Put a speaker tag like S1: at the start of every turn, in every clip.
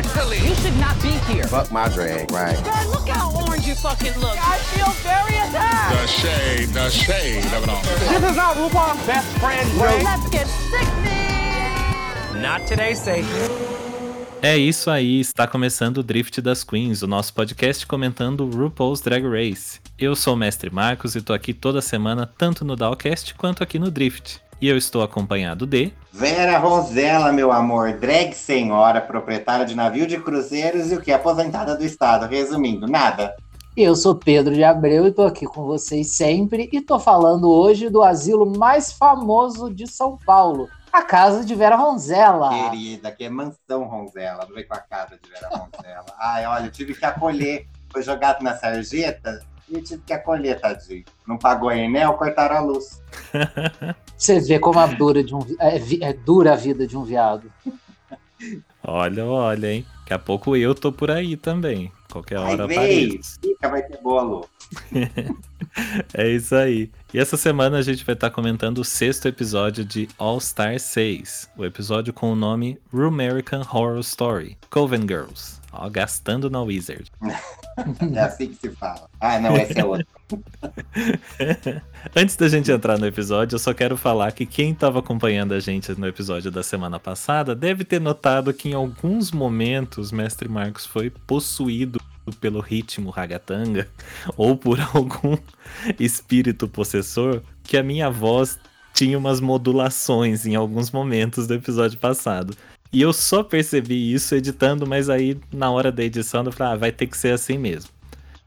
S1: Mentally. You should not be here.
S2: Fuck my drag, right?
S1: God, look how orange you fucking look. I feel very attacked.
S3: The shade, the shade of it all.
S1: This is not RuPaul's best friend, bro. Let's get sickening.
S4: Not today, Satan.
S5: É isso aí, está começando o Drift das Queens, o nosso podcast comentando RuPaul's Drag Race. Eu sou o Mestre Marcos e tô aqui toda semana, tanto no Dalcast quanto aqui no Drift. E eu estou acompanhado de.
S6: Vera Rosella, meu amor, drag senhora, proprietária de navio de cruzeiros e o que? Aposentada do Estado. Resumindo, nada.
S7: Eu sou Pedro de Abreu e tô aqui com vocês sempre e tô falando hoje do asilo mais famoso de São Paulo, a casa de Vera Ronzella.
S6: Querida, que é mansão Ronzella, não vem com a casa de Vera Ronzella. Ai, olha, eu tive que acolher. Foi jogado na sarjeta e eu tive que acolher, tadinho. Não pagou a Enel, cortaram a luz.
S7: Você vê como a dura, de um, é, é dura a vida de um viado.
S5: Olha, olha, hein? Daqui a pouco eu tô por aí também. Qualquer hora
S6: Ai,
S5: apareço.
S6: Fica, vai ter bolo.
S5: é isso aí. E essa semana a gente vai estar comentando o sexto episódio de All Star 6, o episódio com o nome Rumerican Horror Story, Coven Girls. Ó, gastando na Wizard.
S6: É assim que se fala. Ah, não, esse é outro.
S5: Antes da gente entrar no episódio, eu só quero falar que quem estava acompanhando a gente no episódio da semana passada deve ter notado que em alguns momentos Mestre Marcos foi possuído pelo ritmo ragatanga ou por algum espírito possessor que a minha voz tinha umas modulações em alguns momentos do episódio passado. E eu só percebi isso editando, mas aí na hora da edição eu falei, ah, vai ter que ser assim mesmo.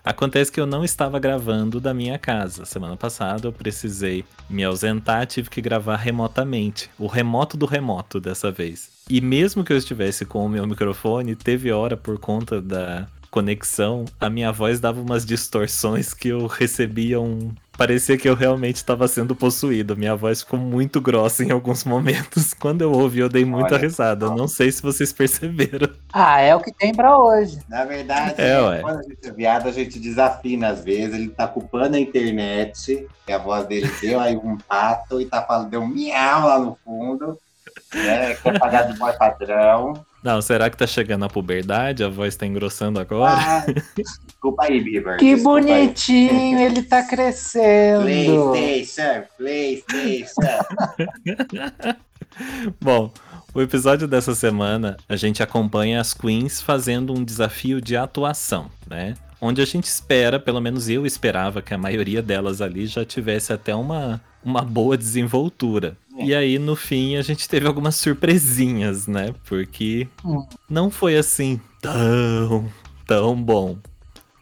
S5: Acontece que eu não estava gravando da minha casa. Semana passada eu precisei me ausentar, tive que gravar remotamente. O remoto do remoto dessa vez. E mesmo que eu estivesse com o meu microfone, teve hora por conta da conexão, a minha voz dava umas distorções que eu recebia um. Parecia que eu realmente estava sendo possuído. Minha voz ficou muito grossa em alguns momentos. Quando eu ouvi, eu dei muita
S6: Olha,
S5: risada. Não sei se vocês perceberam.
S7: Ah, é o que tem pra hoje.
S6: Na verdade,
S5: É,
S6: é,
S5: ué.
S6: quando a gente é viado, a gente desafina às vezes. Ele tá culpando a internet, que a voz dele deu aí um pato e tá falando, deu um miau lá no fundo. Né, quer pagar de boy padrão.
S5: Não, será que tá chegando a puberdade? A voz tá engrossando agora?
S6: Ah, desculpa aí, Bieber.
S7: Que
S6: desculpa aí.
S7: bonitinho, ele tá crescendo.
S6: PlayStation, PlayStation.
S5: Bom, o episódio dessa semana a gente acompanha as queens fazendo um desafio de atuação, né? Onde a gente espera, pelo menos eu esperava que a maioria delas ali já tivesse até uma, uma boa desenvoltura. E aí, no fim, a gente teve algumas surpresinhas, né? Porque
S7: Hum.
S5: não foi assim tão, tão bom,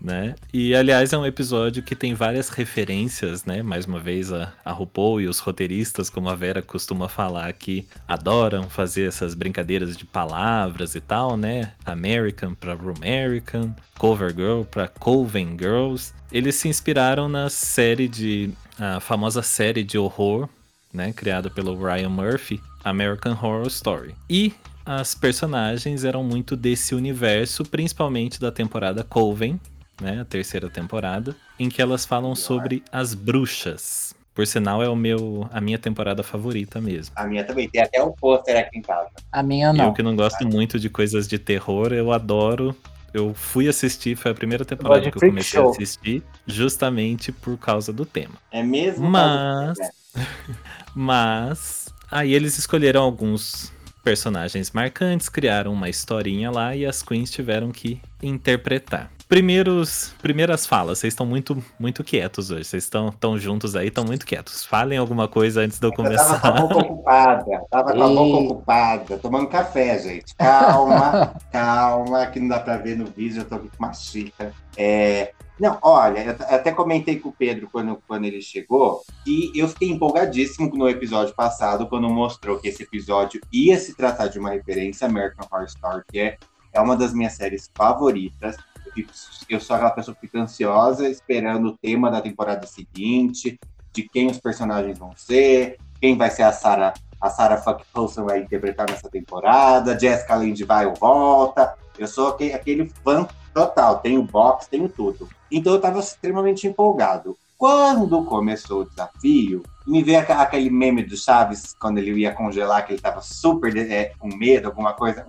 S5: né? E aliás, é um episódio que tem várias referências, né? Mais uma vez, a, a RuPaul e os roteiristas, como a Vera costuma falar, que adoram fazer essas brincadeiras de palavras e tal, né? American para Rumerican, Cover Girl para Coven Girls. Eles se inspiraram na série de. a famosa série de horror, né? Criada pelo Ryan Murphy, American Horror Story. E as personagens eram muito desse universo, principalmente da temporada Coven, né, a terceira temporada, em que elas falam sobre as bruxas. Por sinal, é o meu, a minha temporada favorita mesmo.
S6: A minha também. Tem até um pôster aqui em casa.
S7: A minha
S5: Eu
S7: não.
S5: que não gosto muito de coisas de terror, eu adoro. Eu fui assistir, foi a primeira temporada que eu comecei a
S7: show.
S5: assistir, justamente por causa do tema.
S6: É mesmo?
S5: Mas-. Mas aí eles escolheram alguns personagens marcantes, criaram uma historinha lá e as queens tiveram que interpretar. Primeiros, primeiras falas, vocês estão muito, muito quietos hoje. Vocês estão tão juntos aí, estão muito quietos. Falem alguma coisa antes de eu
S6: Eu tava com a
S5: começar.
S6: boca ocupada. Tava com a boca ocupada. Tomando café, gente. Calma, calma, que não dá pra ver no vídeo. Eu tô aqui com uma xícara. É, Não, olha, eu até comentei com o Pedro quando, quando ele chegou que eu fiquei empolgadíssimo no episódio passado, quando mostrou que esse episódio ia se tratar de uma referência a American Horror Story, que é, é uma das minhas séries favoritas. Fico- eu sou aquela pessoa que fica ansiosa esperando o tema da temporada seguinte, de quem os personagens vão ser, quem vai ser a Sarah, a Sarah Fuck Paulson vai interpretar nessa temporada, Jessica Lange vai ou volta. Eu sou aquele, aquele fã total, tenho box, tenho tudo. Então eu estava extremamente empolgado. Quando começou o desafio, me veio aquele meme do Chaves, quando ele ia congelar, que ele tava super é, com medo, alguma coisa,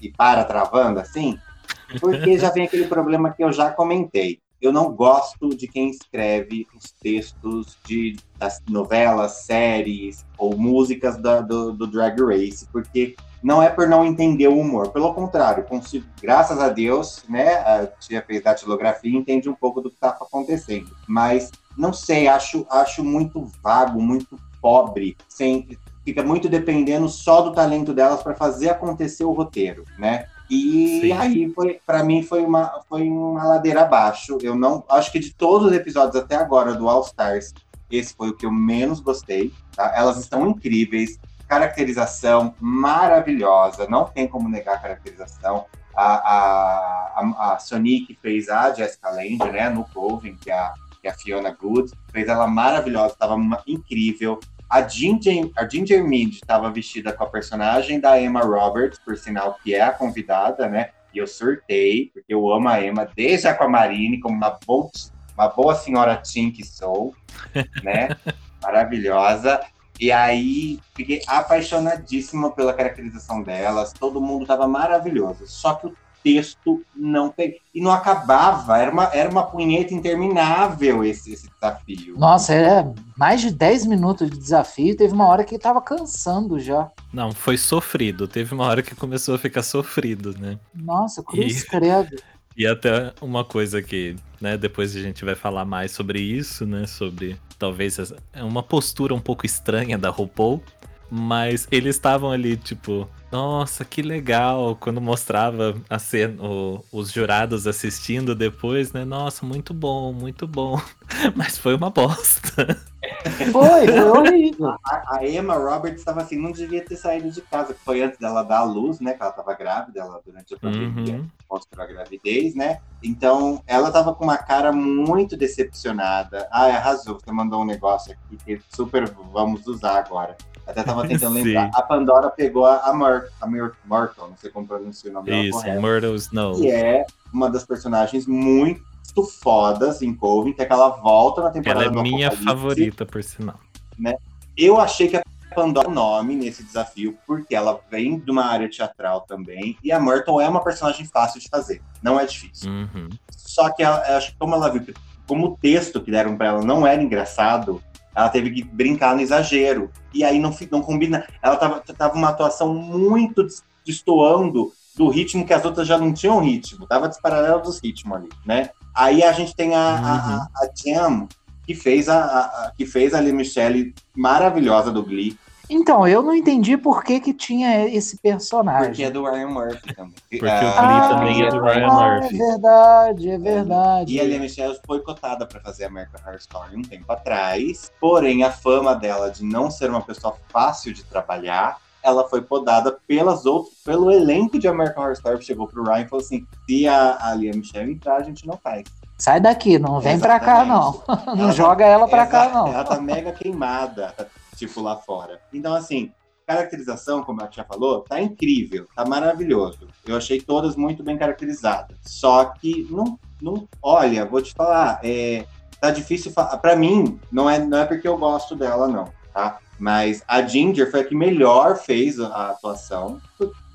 S6: e para travando assim, porque já vem aquele problema que eu já comentei. Eu não gosto de quem escreve os textos de, das novelas, séries ou músicas da- do, do Drag Race, porque não é por não entender o humor. Pelo contrário, consigo, graças a Deus, né, a tia fez datilografia e entende um pouco do que está acontecendo. Mas não sei, acho, acho muito vago, muito pobre, sem, fica muito dependendo só do talento delas para fazer acontecer o roteiro, né? E
S5: Sim.
S6: aí foi, para mim foi uma foi uma ladeira abaixo. Eu não acho que de todos os episódios até agora do All Stars, esse foi o que eu menos gostei. tá? Elas estão incríveis, caracterização maravilhosa, não tem como negar a caracterização. A, a, a, a Sonic fez a Jessica Lange, né, no Coven, que é a, que é a Fiona Good, fez ela maravilhosa, estava incrível. A Ginger, a Ginger Mind estava vestida com a personagem da Emma Roberts, por sinal que é a convidada, né? E eu surtei, porque eu amo a Emma desde a Aquamarine, como uma boa, uma boa senhora Tim que sou, né? Maravilhosa. E aí, fiquei apaixonadíssima pela caracterização delas. Todo mundo tava maravilhoso. Só que o texto não tem. E não acabava. Era uma, era uma punheta interminável esse, esse desafio.
S7: Nossa, é mais de 10 minutos de desafio. Teve uma hora que tava cansando já.
S5: Não, foi sofrido. Teve uma hora que começou a ficar sofrido, né?
S7: Nossa, cruz
S5: E-
S7: credo.
S5: E até uma coisa que, né, depois a gente vai falar mais sobre isso, né, sobre talvez essa- é uma postura um pouco estranha da RuPaul, mas eles estavam ali tipo, nossa, que legal, quando mostrava a cena, o- os jurados assistindo depois, né, nossa, muito bom, muito bom, mas foi uma bosta.
S7: Foi, foi horrível.
S6: A, a Emma Roberts estava assim, não devia ter saído de casa, que foi antes dela dar à luz, né? Que ela estava grávida, ela durante a pandemia
S5: Uhum.
S6: mostrou a gravidez, né? Então, ela estava com uma cara muito decepcionada. Ah, arrasou, você mandou um negócio aqui que super vamos usar agora. Até tava tentando lembrar. A Pandora pegou a, Mur, a Mur, Myrtle, não sei como pronuncia o nome dela
S5: Isso,
S6: correto.
S5: Myrtle Snow.
S6: Que é uma das personagens muito fodas em Coven, que é que ela volta na temporada
S5: Ela é minha favorita, por sinal.
S6: Eu achei que a Pandora nome nesse desafio, porque ela vem de uma área teatral também, e a Myrtle é uma personagem fácil de fazer, não é difícil.
S5: Uhum.
S6: Só que ela, acho que como ela viu como o texto que deram pra ela não era engraçado, ela teve que brincar no exagero. E aí não, não combina. Ela tava, tava uma atuação muito des- destoando do ritmo que as outras já não tinham ritmo. Tava desparalelo dos ritmos ali, né? Aí a gente tem a, a, a, a Jam, que fez a, a- a- que fez a Lee Michelle maravilhosa do Glee,
S7: Então, eu não entendi por que que tinha esse personagem.
S6: porque é do Ryan Murphy também.
S5: Porque
S6: Ah,
S5: o Glee também é do Ryan
S7: ah,
S5: Murphy.
S7: É verdade, é verdade.
S6: E a Lia Michelle foi cotada para fazer American Horror Story um tempo atrás, porém a fama dela de não ser uma pessoa fácil de trabalhar, ela foi podada pelas outras, pelo elenco de American Horror Story, chegou pro Ryan e falou assim: se a, a Lia Michelle entrar, a gente não faz.
S7: Sai daqui, não vem pra cá, não. Não
S6: Ela
S7: joga ela pra cá,
S6: Ela-
S7: não.
S6: Ela tá mega queimada, tá, tipo, lá fora. Então, assim, caracterização, como a tia falou, tá incrível, tá maravilhoso. Eu achei todas muito bem caracterizadas. Só que, não, não olha, vou te falar, é, tá difícil. Pra mim, não é, não é porque eu gosto dela, não, tá? Mas a Ginger foi a que melhor fez a atuação.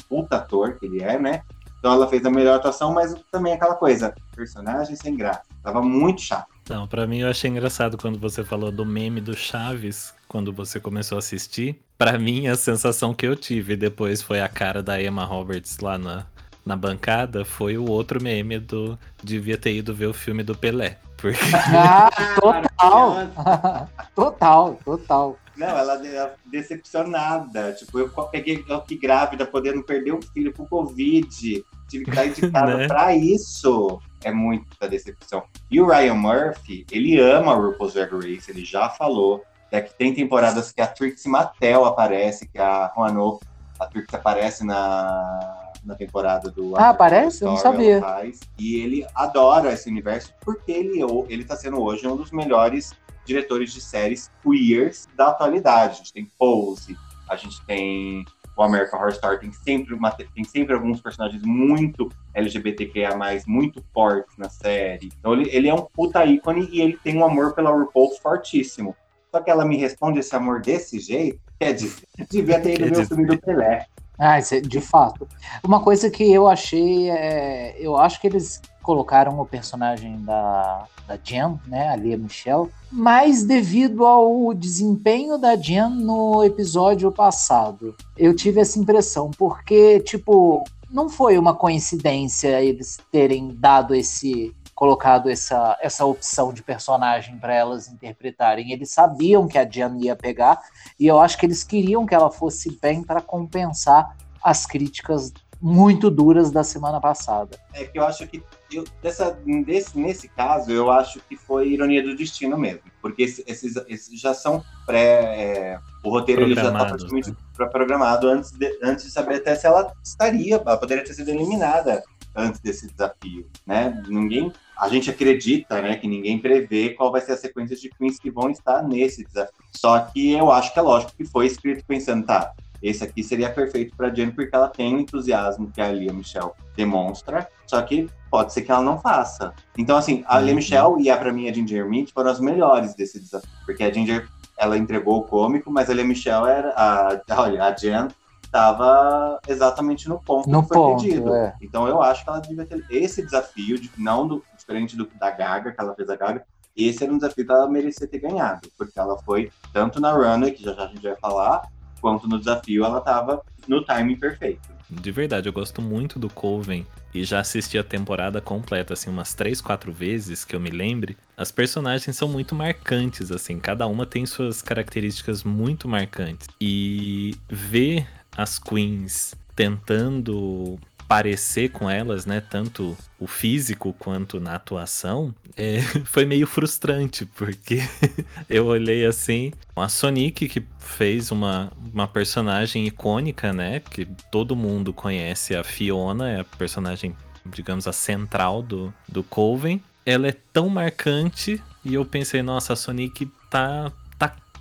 S6: Puta ator que ele é, né? Então ela fez a melhor atuação, mas também aquela coisa, personagem sem graça. Tava muito chato.
S5: Não, pra mim eu achei engraçado quando você falou do meme do Chaves, quando você começou a assistir. Pra mim, a sensação que eu tive depois foi a cara da Emma Roberts lá na, na bancada, foi o outro meme do devia ter ido ver o filme do Pelé. Porque
S7: Ah, total. total, total.
S6: Não, ela é decepcionada. Tipo, eu peguei eu que grávida, podendo perder um filho com Covid. Tive que estar indicada
S5: Né?
S6: pra isso. É muita decepção. E o Ryan Murphy, ele ama o RuPaul's Drag Race, ele já falou. É que tem temporadas que a Trixie Mattel aparece, que a Juano, a Trixie aparece na, na temporada do
S7: Ah, aparece? Eu não sabia.
S6: faz. E ele adora esse universo porque ele, ele tá sendo hoje um dos melhores diretores de séries queers da atualidade. A gente tem Pose, a gente tem o American Horror Story tem sempre, uma, tem sempre alguns personagens muito LGBTQIA+, muito fortes na série. Então ele, ele é um puta ícone e ele tem um amor pela RuPaul fortíssimo. Só que ela me responde esse amor desse jeito, quer dizer, devia ter ido ver o filme do Pelé.
S7: Ah, isso é, de fato. Uma coisa que eu achei é. Eu acho que eles colocaram o personagem da, da Jen, né, a Lia Michelle, mas devido ao desempenho da Jen no episódio passado. Eu tive essa impressão, porque, tipo, não foi uma coincidência eles terem dado esse colocado essa, essa opção de personagem para elas interpretarem. Eles sabiam que a Jen ia pegar e eu acho que eles queriam que ela fosse bem para compensar as críticas muito duras da semana passada.
S6: É que eu acho que eu, dessa, desse, nesse caso eu acho que foi ironia do destino mesmo, porque esses, esses já são pré é, o roteiro ele já está praticamente né? programado antes de, antes de saber até se ela estaria, ela poderia ter sido eliminada antes desse desafio, né? Ninguém, a gente acredita, né, que ninguém prevê qual vai ser a sequência de queens que vão estar nesse desafio. Só que eu acho que é lógico que foi escrito pensando, tá, esse aqui seria perfeito para Jen porque ela tem o entusiasmo que a Lia Michelle demonstra, só que pode ser que ela não faça. Então, assim, a Lia uhum. Michelle e a para mim a Ginger Mint foram as melhores desse desafio, porque a Ginger ela entregou o cômico, mas a Lia Michelle era a, olha, a Jen estava exatamente no ponto
S7: no
S6: que foi
S7: ponto,
S6: pedido.
S7: É.
S6: Então eu acho que ela devia ter esse desafio, de, não do, diferente do, da Gaga, que ela fez a Gaga, esse era um desafio que ela merecia ter ganhado, porque ela foi tanto na runway, que já, já a gente vai falar, quanto no desafio, ela estava no timing perfeito.
S5: De verdade, eu gosto muito do Coven e já assisti a temporada completa, assim, umas três, quatro vezes que eu me lembre. As personagens são muito marcantes, assim, cada uma tem suas características muito marcantes. E ver as queens tentando parecer com elas, né? Tanto o físico quanto na atuação, é, foi meio frustrante, porque eu olhei assim, a Sonic que fez uma, uma personagem icônica, né? Que todo mundo conhece, a Fiona, é a personagem, digamos, a central do, do Coven. Ela é tão marcante e eu pensei, nossa, a Sonic tá, tá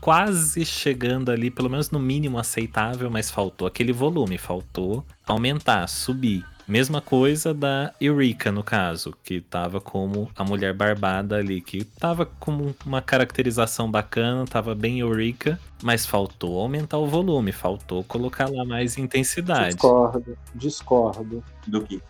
S5: quase chegando ali, pelo menos no mínimo aceitável, mas faltou aquele volume, faltou aumentar, subir. Mesma coisa da Eureka, no caso, que tava como a mulher barbada ali, que tava com uma caracterização bacana, tava bem Eureka, mas faltou aumentar o volume, faltou colocar lá mais intensidade.
S7: Discordo, discordo.
S6: Do que?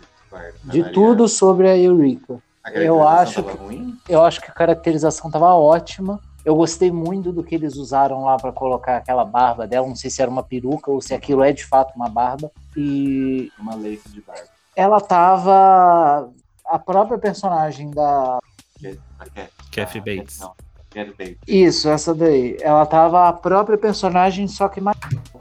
S7: De tudo sobre a Eureka.
S6: A
S7: eu acho que,
S6: ruim?
S7: eu acho que a caracterização tava ótima. Eu gostei muito do que eles usaram lá para colocar aquela barba dela. Não sei se era uma peruca ou se aquilo é de fato uma barba. E.
S6: Uma lace de barba.
S7: Ela tava. A própria personagem da.
S5: Kathy Bates.
S6: Não, Kathy Bates.
S7: Isso, essa daí. Ela tava a própria personagem, só que mais.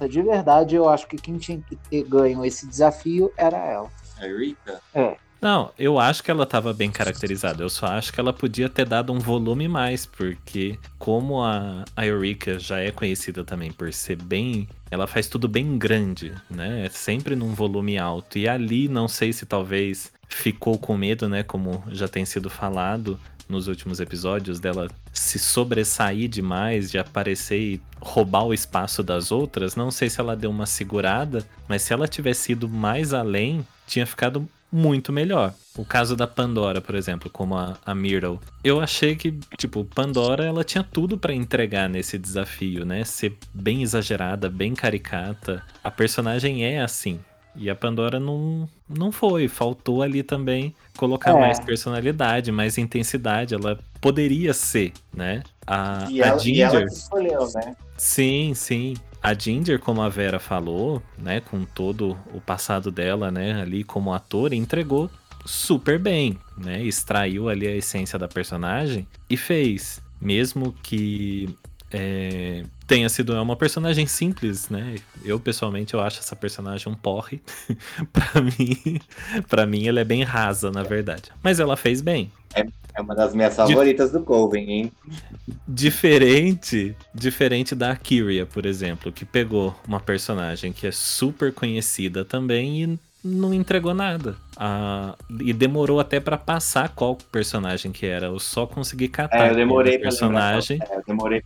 S7: De verdade, eu acho que quem tinha que ter ganho esse desafio era ela.
S6: A Erika?
S7: É.
S5: Não, eu acho que ela estava bem caracterizada. Eu só acho que ela podia ter dado um volume mais, porque como a, a Eureka já é conhecida também por ser bem. Ela faz tudo bem grande, né? É sempre num volume alto. E ali, não sei se talvez ficou com medo, né? Como já tem sido falado nos últimos episódios, dela se sobressair demais, de aparecer e roubar o espaço das outras. Não sei se ela deu uma segurada, mas se ela tivesse ido mais além, tinha ficado muito melhor. O caso da Pandora, por exemplo, como a, a Myrtle. Eu achei que, tipo, Pandora, ela tinha tudo para entregar nesse desafio, né? Ser bem exagerada, bem caricata. A personagem é assim. E a Pandora não, não foi. Faltou ali também colocar
S7: É.
S5: mais personalidade, mais intensidade. Ela poderia ser, né? A,
S6: E
S5: a
S6: ela, e ela
S5: Ginger.
S6: que escolheu, né?
S5: Sim, sim. A Ginger, como a Vera falou, né, com todo o passado dela, né, ali como ator, entregou super bem, né? Extraiu ali a essência da personagem e fez, mesmo que é, tenha sido uma personagem simples, né? Eu pessoalmente eu acho essa personagem um porre. Pra mim, para mim ela é bem rasa, na verdade. Mas ela fez bem.
S6: É uma das minhas favoritas do Coven, hein?
S5: Diferente, diferente da Kyria, por exemplo, que pegou uma personagem que é super conhecida também e não entregou nada. Ah, e demorou até pra passar qual personagem que era. Eu só consegui catar.
S6: É, eu demorei
S5: personagem.
S6: É, eu demorei.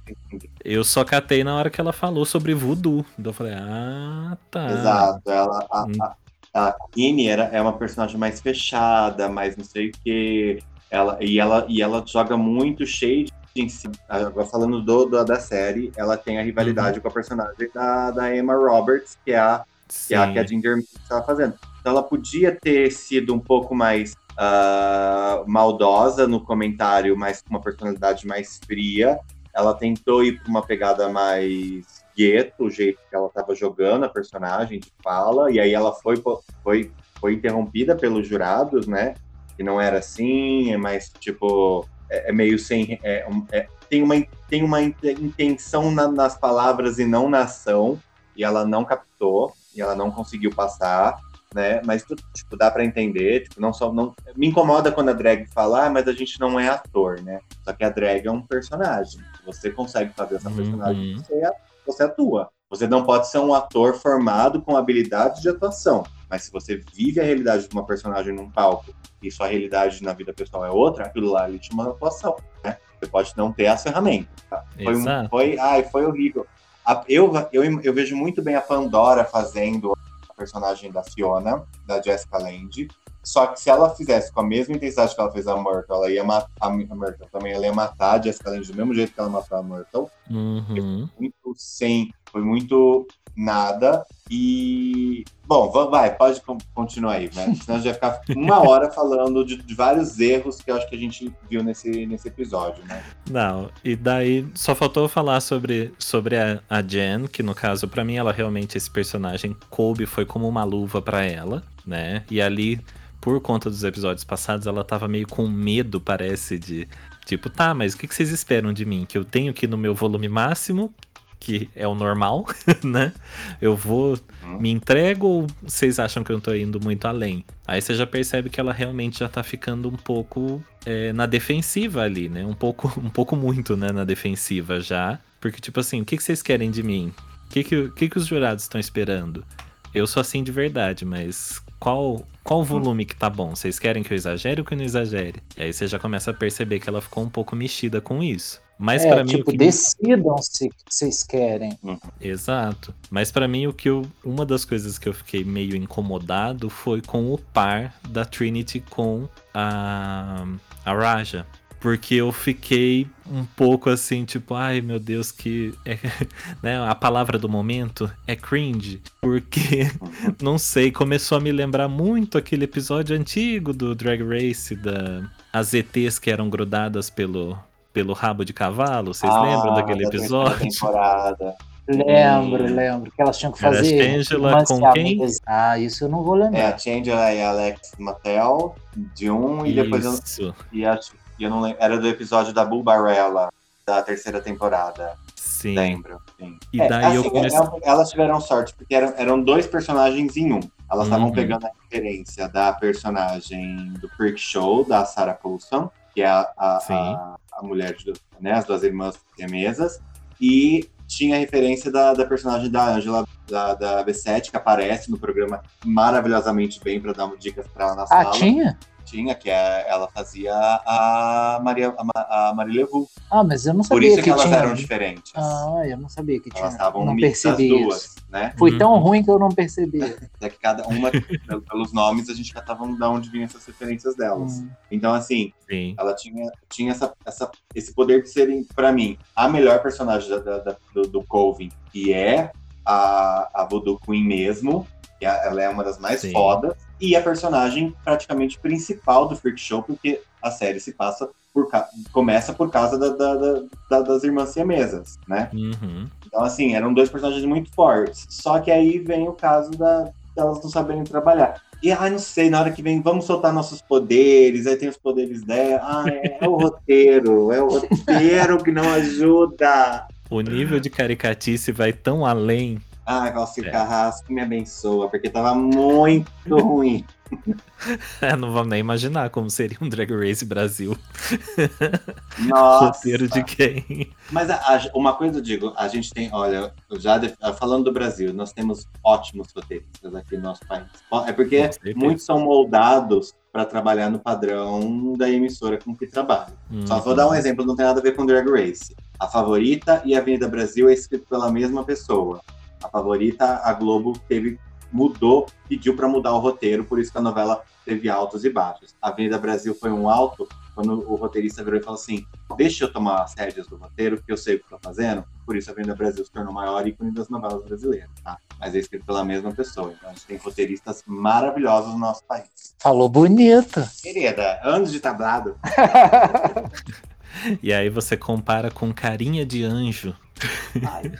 S5: Eu só catei na hora que ela falou sobre voodoo. Então eu falei, ah, tá.
S6: Exato. Ela, a,
S5: Hum.
S6: a, a Queenie era, é uma personagem mais fechada, mais não sei o que. Ela, e, ela, e ela joga muito shade em si. Agora falando do, do- da série, ela tem a
S5: Uhum.
S6: rivalidade com a personagem da, da Emma Roberts, que é a que é a que a. Ginger estava fazendo. Então ela podia ter sido um pouco mais ah, maldosa no comentário, mas com uma personalidade mais fria. Ela tentou ir para uma pegada mais gueto, o jeito que ela estava jogando a personagem de fala, e aí ela foi, foi, foi interrompida pelos jurados, né? Que não era assim, é mais tipo. É, é meio sem. é é- tem, uma, tem uma in- intenção na- nas palavras e não na ação, e ela não captou, e ela não conseguiu passar, né? Mas, tipo, dá pra entender, tipo, não só... Não, me incomoda quando a drag fala, ah, mas a gente não é ator, né? Só que a drag é um personagem. Você consegue fazer essa
S5: Uhum.
S6: personagem, você, a- você atua. Você não pode ser um ator formado com habilidades de atuação. Mas se você vive a realidade de uma personagem num palco e sua realidade na vida pessoal é outra, aquilo lá ele te uma atuação, né? Você pode não ter as ferramentas. Tá? Foi, um- foi, ai, foi horrível. A- eu, eu, eu vejo muito bem a Pandora fazendo a personagem da Fiona, da Jessica Lange. Só que se ela fizesse com a mesma intensidade que ela fez a Myrtle, ela ia matar a Myrtle também, ela ia matar a Jessica Lange do mesmo jeito que ela matou a Myrtle
S5: Uhum.
S6: muito sem, foi muito nada. E. Bom, va- vai, pode con- continuar aí, né? Senão a gente vai ficar uma hora falando de, de vários erros que eu acho que a gente viu nesse, nesse episódio, né?
S5: Não, e daí só faltou falar sobre, sobre a, a Jen, que no caso, pra mim, ela realmente, esse personagem, coube, foi como uma luva pra ela, né? E ali, por conta dos episódios passados, ela tava meio com medo, parece, de. Tipo, tá, mas o que, vocês esperam de mim? Que eu tenho que ir no meu volume máximo, que é o normal, né? Eu vou.
S6: Uhum.
S5: Me entrego ou vocês acham que eu tô indo muito além? Aí você já percebe que ela realmente já tá ficando um pouco é, na defensiva ali, né? Um pouco, um pouco muito, né, na defensiva já. Porque, tipo assim, o que, vocês querem de mim? O que, que, o que, que os jurados estão esperando? Eu sou assim de verdade, mas qual, qual volume que tá bom? Vocês querem que eu exagere ou que eu não exagere? E aí você já começa a perceber que ela ficou um pouco mexida com isso. Mas
S7: é,
S5: pra mim
S7: tipo,
S5: o que
S7: decidam se vocês querem.
S5: Exato. Mas pra mim o que eu, uma das coisas que eu fiquei meio incomodado foi com o par da Trinity com a a Raja. Porque eu fiquei um pouco assim, tipo, ai meu Deus, que. É, né, a palavra do momento é cringe. Porque, não sei, começou a me lembrar muito aquele episódio antigo do Drag Race, da, as ETs que eram grudadas pelo, pelo rabo de cavalo. Vocês lembram
S6: Ah,
S5: daquele
S6: da terceira
S5: episódio?
S6: temporada.
S7: Lembro,
S6: Hum.
S7: lembro. Que elas tinham que
S5: Era
S7: fazer.
S5: Shangela
S7: romance
S5: com quem?
S7: Ah, isso eu não vou
S6: É,
S7: lembrar.
S6: a Chandler e a Alex Mattel, de um, e depois eu,
S5: Isso,
S6: e acho, e eu não lembro. Era do episódio da Bull Barrella, da terceira temporada.
S5: sim.
S6: Lembro. Sim.
S5: E
S6: É,
S5: daí eu
S6: assim,
S5: comecei.
S6: é- elas tiveram sorte, porque eram, eram dois personagens em um. Elas estavam
S5: Uhum.
S6: pegando a referência da personagem do Freak Show, da Sarah Paulson, que é a, a, a, a mulher de né, as duas irmãs siamesas, e tinha a referência da, da personagem da Angela, da, da B7, que aparece no programa maravilhosamente bem para dar dicas para ela na
S7: Ah,
S6: sala.
S7: tinha?
S6: Tinha, que é, ela fazia a Maria, a, a Marie Levu.
S7: Ah, mas eu não
S6: Por
S7: sabia
S6: isso
S7: que,
S6: que elas
S7: tinha.
S6: eram diferentes.
S7: Ah, eu não sabia que tinha.
S6: Elas estavam mix das
S7: percebi
S6: duas,
S7: isso.
S6: né?
S7: Foi
S5: Uhum.
S7: tão ruim que eu não percebi.
S6: É que cada uma, pel- pelos nomes, a gente já tava de onde vinham essas referências delas.
S7: Hum.
S6: Então, assim,
S5: Sim.
S6: ela tinha, tinha essa, essa, esse poder de serem, pra mim, a melhor personagem da- da- da- do, do Colvin, que é a, a Voodoo Queen mesmo, que ela é uma das mais
S5: Sim.
S6: fodas, e a personagem praticamente principal do Freak Show, porque a série se passa por começa por causa da- da- da- da- das irmãs siamesas, né?
S5: Uhum.
S6: Então, assim, eram dois personagens muito fortes. Só que aí vem o caso da, delas não saberem trabalhar. E, ai, não sei, na hora que vem, vamos soltar nossos poderes, aí tem os poderes dela. Ah, é, é o roteiro, é o roteiro que não ajuda.
S5: O nível de caricatice vai tão além
S6: Ah, Valcir
S5: É.
S6: Carrasco me abençoa, porque tava muito ruim.
S5: É, não vamos nem imaginar como seria um Drag Race Brasil.
S6: Nossa.
S5: Roteiro de quem?
S6: Mas a- a- uma coisa eu digo, a gente tem, olha, já de- falando do Brasil, nós temos ótimos roteiristas aqui no nosso país. É porque muitos são moldados para trabalhar no padrão da emissora com que trabalham. Só vou
S5: Uhum.
S6: dar um exemplo, não tem nada a ver com Drag Race. A Favorita e a Avenida Brasil é escrito pela mesma pessoa. A Favorita, a Globo teve mudou, pediu para mudar o roteiro, por isso que a novela teve altos e baixos. A Avenida Brasil foi um alto quando o roteirista virou e falou assim: "Deixa eu tomar as rédeas do roteiro, porque eu sei o que estou fazendo". Por isso a Avenida Brasil se tornou o maior ícone das novelas brasileiras, tá? Mas é escrito pela mesma pessoa. Então a gente tem roteiristas maravilhosos no nosso país.
S7: Falou bonito.
S6: Querida, anos de tablado.
S5: E aí você compara com Carinha de Anjo.
S6: Ai,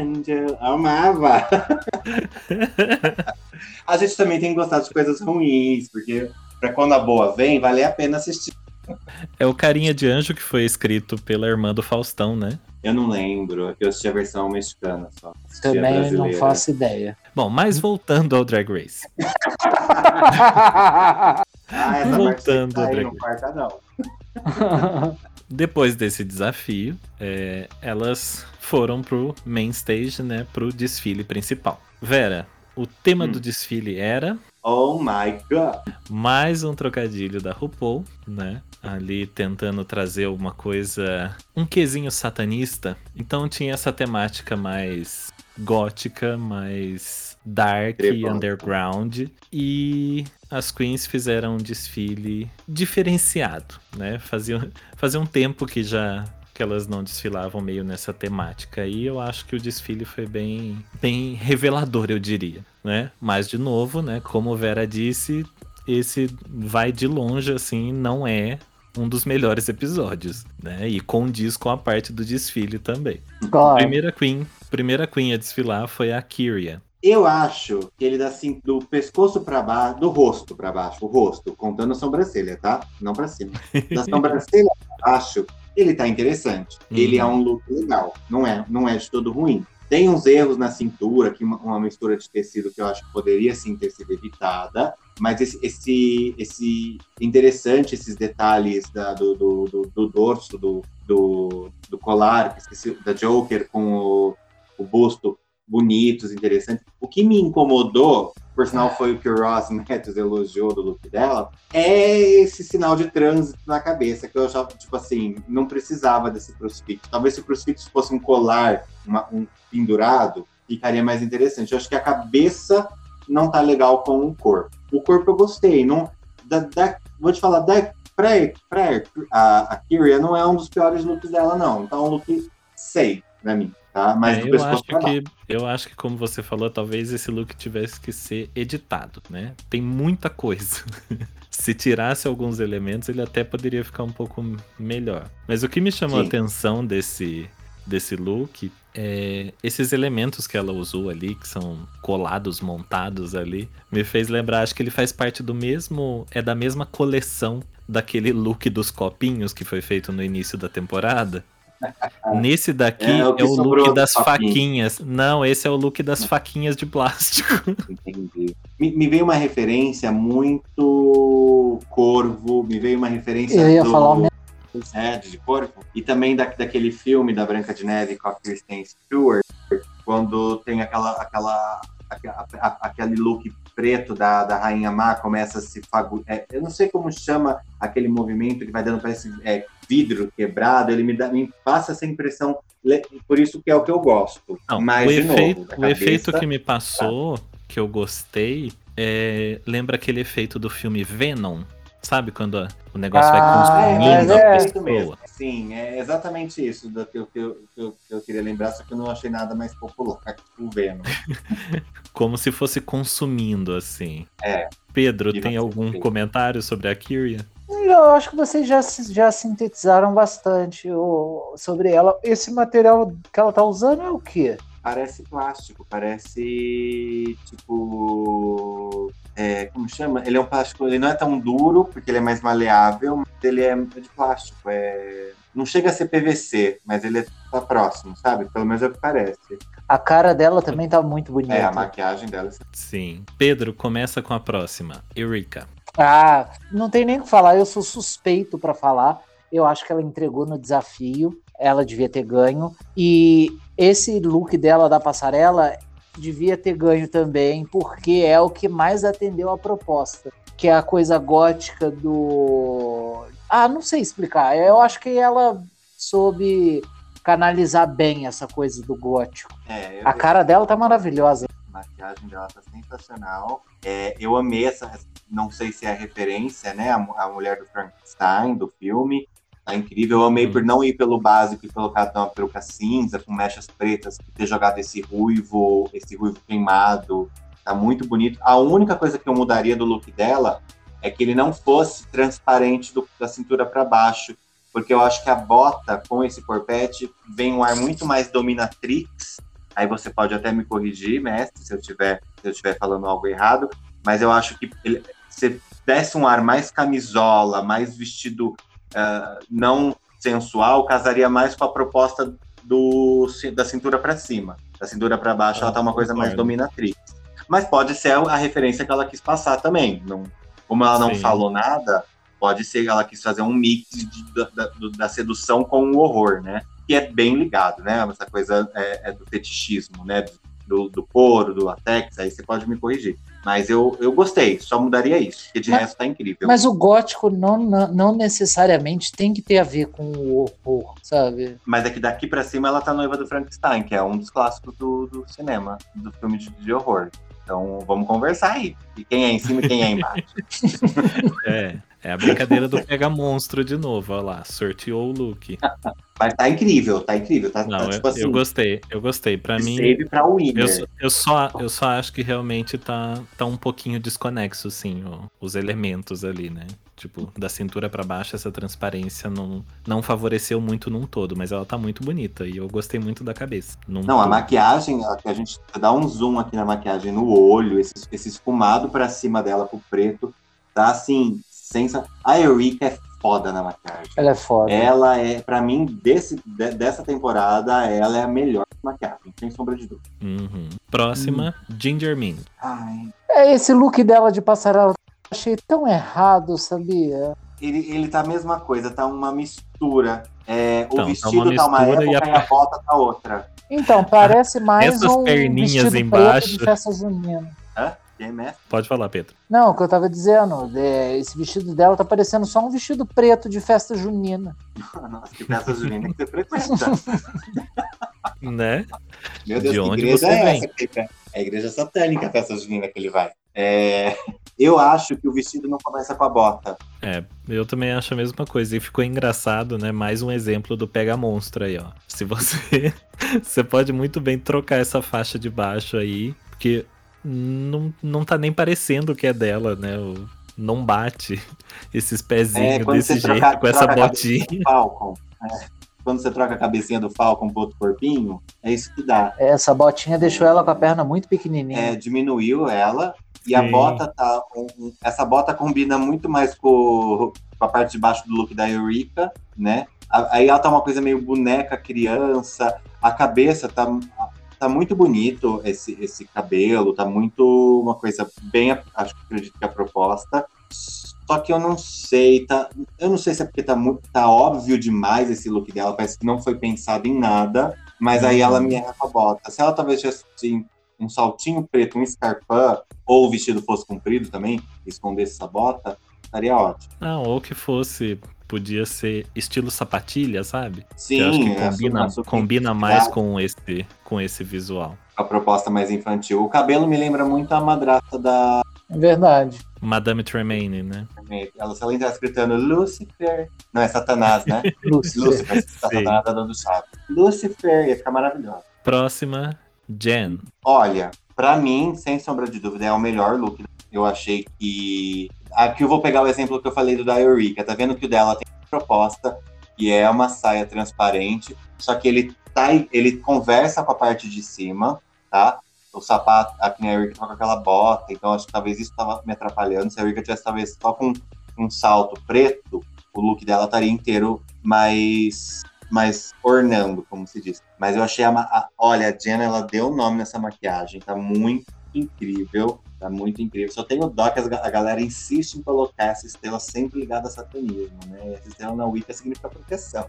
S6: Angel, amava. a gente também tem que gostar de coisas ruins, porque pra quando a boa vem, vale a pena assistir.
S5: É o Carinha de Anjo que foi escrito pela irmã do Faustão, né?
S6: Eu não lembro, eu assisti a versão mexicana só.
S7: Também não faço ideia.
S5: Bom, mas voltando ao Drag Race.
S6: Ah, essa Voltando, parte aí,
S5: Drag
S6: não corta não.
S5: Depois desse desafio, é, elas foram pro main stage, né? Pro desfile principal. Vera, o tema
S6: Hum.
S5: do desfile era
S6: Oh my god.
S5: mais um trocadilho da RuPaul, né? Ali tentando trazer uma coisa, um quesinho satanista. Então tinha essa temática mais gótica, mais dark,
S6: Trevão.
S5: underground. E as queens fizeram um desfile diferenciado, né? Fazia, fazia um tempo que já que elas não desfilavam meio nessa temática. E eu acho que o desfile foi bem, bem revelador, eu diria, né? Mas de novo, né? Como Vera disse, esse vai de longe, assim, não é um dos melhores episódios, né? E condiz com a parte do desfile também.
S7: Claro.
S5: Primeira Queen, primeira Queen a desfilar foi a Kyria.
S6: Eu acho que ele dá assim, do pescoço pra baixo, do rosto pra baixo, o rosto, contando a sobrancelha, tá? Não pra cima. Da sobrancelha pra baixo, ele tá interessante. Ele é
S5: Uhum.
S6: um look legal. Não é, não é de todo ruim. Tem uns erros na cintura, que uma, uma mistura de tecido que eu acho que poderia sim ter sido evitada. Mas esse, esse, esse interessante, esses detalhes da- do, do, do- do dorso, do, do, do colar, que esqueci, da Joker com o, o busto bonitos, interessantes. O que me incomodou, por sinal foi o que o Ross Matthews elogiou do look dela, é esse sinal de trânsito na cabeça, que eu achava, tipo assim, não precisava desse crucifixo. Talvez se o crucifixo fosse um colar, uma- um pendurado, ficaria mais interessante. Eu acho que a cabeça não tá legal com o corpo. O corpo eu gostei, não... Da, da- vou te falar, da pra, pra, a, a Kyria não é um dos piores looks dela, não. Então é um look safe pra mim, tá? Mas
S5: É,
S6: do
S5: eu, acho que, eu acho que, como você falou, talvez esse look tivesse que ser editado, né? Tem muita coisa. Se tirasse alguns elementos, ele até poderia ficar um pouco melhor. Mas o que me chamou a
S6: Sim.
S5: atenção desse, desse look é esses elementos que ela usou ali, que são colados, montados ali, me fez lembrar, acho que ele faz parte do mesmo, é da mesma coleção daquele look dos copinhos que foi feito no início da temporada. Nesse daqui
S6: É,
S5: é,
S6: o que
S5: o look das
S6: copinhos.
S5: faquinhas. Não, esse é o look das faquinhas de plástico.
S6: Entendi. Me, me veio uma referência muito corvo, me veio uma referência
S7: Eu ia
S6: do,
S7: falar o mesmo.
S6: é, de corvo, e também da, daquele filme da Branca de Neve com a Kristen Stewart, quando tem aquela, aquela, aquela- a- aquele look preto da, da Rainha Má começa a se fagu... é, eu não sei como chama aquele movimento que vai dando parece é, vidro quebrado, ele me, dá, me passa essa impressão, por isso que é o que eu gosto.
S5: Não,
S6: Mas,
S5: o, efeito,
S6: novo,
S5: o efeito que me passou, que eu gostei, é, lembra aquele efeito do filme Venom. Sabe quando a- o negócio
S7: Ah,
S5: vai
S7: mas
S5: consumindo
S7: é
S5: a
S6: isso
S5: pessoa?
S6: mesmo. Sim, é exatamente isso do que eu, que, eu, que, eu, que eu queria lembrar, só que eu não achei nada mais popular que o Venom.
S5: Como se fosse consumindo, assim.
S6: É.
S5: Pedro,
S6: E
S5: tem algum comentário sobre a Kyria?
S7: Eu acho que vocês já, já sintetizaram bastante o- sobre ela. Esse material que ela tá usando é o quê?
S6: Parece plástico, parece tipo. é, como chama? Ele é um plástico, ele não é tão duro, porque ele é mais maleável, mas ele é de plástico. É, não chega a ser PVC, mas ele tá próximo, sabe? Pelo menos é o que parece.
S7: A cara dela também tá muito bonita.
S6: É, a maquiagem dela.
S5: Sim. Pedro, começa com a próxima. Eureka.
S7: Ah, não tem nem o que falar, eu sou suspeito pra falar. Eu acho que ela entregou no desafio, ela devia ter ganho. E esse look dela da passarela devia ter ganho também, porque é o que mais atendeu a proposta. Que é a coisa gótica do. Ah, não sei explicar. Eu acho que ela soube canalizar bem essa coisa do gótico.
S6: É,
S7: A cara dela tá maravilhosa.
S6: A maquiagem dela tá sensacional. É, eu amei essa. Não sei se é a referência, né? A, a mulher do Frankenstein, do filme. Tá incrível. Eu amei
S5: Hum.
S6: por não ir pelo básico e colocar uma peruca cinza, com mechas pretas, ter jogado esse ruivo, esse ruivo queimado. Tá muito bonito. A única coisa que eu mudaria do look dela é que ele não fosse transparente do- da cintura para baixo. Porque eu acho que a bota com esse corpete vem um ar muito mais dominatrix Aí você pode até me corrigir, mestre, se eu estiver se eu estiver falando algo errado, mas eu acho que ele, se desse um ar mais camisola, mais vestido ah, não sensual, casaria mais com a proposta do, da cintura para cima. Da cintura para baixo, ela tá uma coisa mais
S5: Concordo.
S6: dominatrix. Mas pode ser a referência que ela quis passar também. Não, como ela não
S5: Sim.
S6: falou nada, pode ser que ela quis fazer um mix de- da, da- da sedução com o horror, né? Que é bem ligado, né? Essa coisa é, é do fetichismo, né? Do, do couro, do latex, aí você pode me corrigir. Mas eu, eu gostei, só mudaria isso. Porque de
S7: Mas-
S6: resto tá incrível.
S7: Mas o gótico não, não, não necessariamente tem que ter a ver com o horror, sabe?
S6: Mas é que daqui pra cima ela tá noiva do Frankenstein, que é um dos clássicos do, do cinema, do filme de, de horror. Então vamos conversar aí. E quem é em cima e quem é embaixo.
S5: É, é a brincadeira do pega monstro de novo, olha lá, sorteou o look.
S6: Mas tá incrível, tá incrível. Tá,
S5: Não,
S6: tá
S5: eu,
S6: tipo assim,
S5: eu gostei, eu gostei. Pra mim,
S6: save pra winner.
S5: eu, só- eu, só, eu só acho que realmente tá, tá um pouquinho desconexo, sim, ó, os elementos ali, né? Tipo, da cintura pra baixo, essa transparência não, não favoreceu muito num todo, mas ela tá muito bonita e eu gostei muito da cabeça.
S6: Não, a
S5: todo.
S6: maquiagem, a a gente dá um zoom aqui na maquiagem no olho, esse, esse esfumado pra cima dela pro preto, tá assim, sensa. A Eureka é foda na maquiagem.
S7: Ela é foda.
S6: Ela é, pra mim, desse, de- dessa temporada, ela é a melhor maquiagem, sem sombra de dúvida.
S5: Uhum. Próxima, Ginger Min.
S6: Ai,
S7: É, esse look dela de passarela eu achei tão errado, sabia?
S6: ele, ele tá a mesma coisa, tá uma mistura. É,
S5: Então, tá
S6: o vestido
S5: uma
S6: tá uma
S5: mistura
S6: época
S5: e
S6: e
S5: a-
S6: a bota tá outra.
S7: Então, parece mais
S5: Essas
S7: um
S5: perninhas
S7: vestido
S5: embaixo.
S7: preto de festa junina.
S6: Mestre?
S5: Pode falar, Pedro.
S7: Não, o que eu tava dizendo, é, esse vestido dela tá parecendo só um vestido preto de festa junina.
S6: Nossa, que festa junina que você frequenta.
S5: Né?
S6: Meu Deus,
S5: De
S6: que
S5: onde
S6: igreja
S5: você
S6: é
S5: vem?
S6: essa? É a igreja satânica, a festa junina que ele vai. É, eu acho que o vestido não começa com a bota.
S5: É, eu também acho a mesma coisa. E ficou engraçado, né? Mais um exemplo do pega monstro aí, ó. Se você. você pode muito bem trocar essa faixa de baixo aí, porque não, não tá nem parecendo que é dela, né? O- Não bate esses pezinhos
S6: É,
S5: desse jeito,
S6: troca-
S5: com essa
S6: a
S5: botinha.
S6: Falcon. é. Quando você troca a cabecinha do Falcon pro outro corpinho, é isso que dá.
S7: Essa botinha deixou ela com a perna muito pequenininha.
S6: É, diminuiu ela. E a
S5: Sim.
S6: bota tá. um- essa bota combina muito mais com, com a parte de baixo do look da Eureka, né? A- Aí ela tá uma coisa meio boneca, criança. A cabeça tá, tá muito bonito, esse, esse cabelo, tá muito uma coisa bem. Acho que acredito que é a proposta. Só que eu não sei, tá, eu não sei se é porque tá, muito, tá óbvio demais esse look dela, parece que não foi pensado em nada, mas aí ela me erra com a bota. Se ela talvez tivesse assim, um saltinho preto, um escarpão, ou o vestido fosse comprido também, escondesse essa bota, estaria ótimo.
S5: Não, ou que fosse. Podia ser estilo sapatilha, sabe?
S6: Sim,
S5: eu acho que
S6: é
S5: combina, combina mais com esse, com esse visual.
S6: a proposta mais infantil. O cabelo me lembra muito a madrasta da.
S7: É verdade.
S5: Madame Tremaine, né?
S6: Ela, se ela entrasse gritando Lucifer. Não, é Satanás, né? Lucifer,
S5: Sim.
S6: Satanás tá dando chave. Lucifer, ia ficar maravilhoso.
S5: Próxima, Jen.
S6: Olha, pra mim, sem sombra de dúvida, é o melhor look. Eu achei que. Aqui eu vou pegar o exemplo que eu falei do da Eureka. Tá vendo que o dela tem proposta, que é uma saia transparente, só que ele tá, ele conversa com a parte de cima, tá? O sapato, aqui na Eureka tá com aquela bota, então acho que talvez isso tava me atrapalhando. Se a Eureka tivesse talvez só com um salto preto, o look dela estaria inteiro mais ornando, como se diz. Mas eu achei a, a olha, a Jenna ela deu nome nessa maquiagem, tá muito incrível. Tá muito incrível. Só tenho dó que a galera insiste em colocar essa estrela sempre ligada a satanismo, né? Essa estrela na Wicca significa proteção.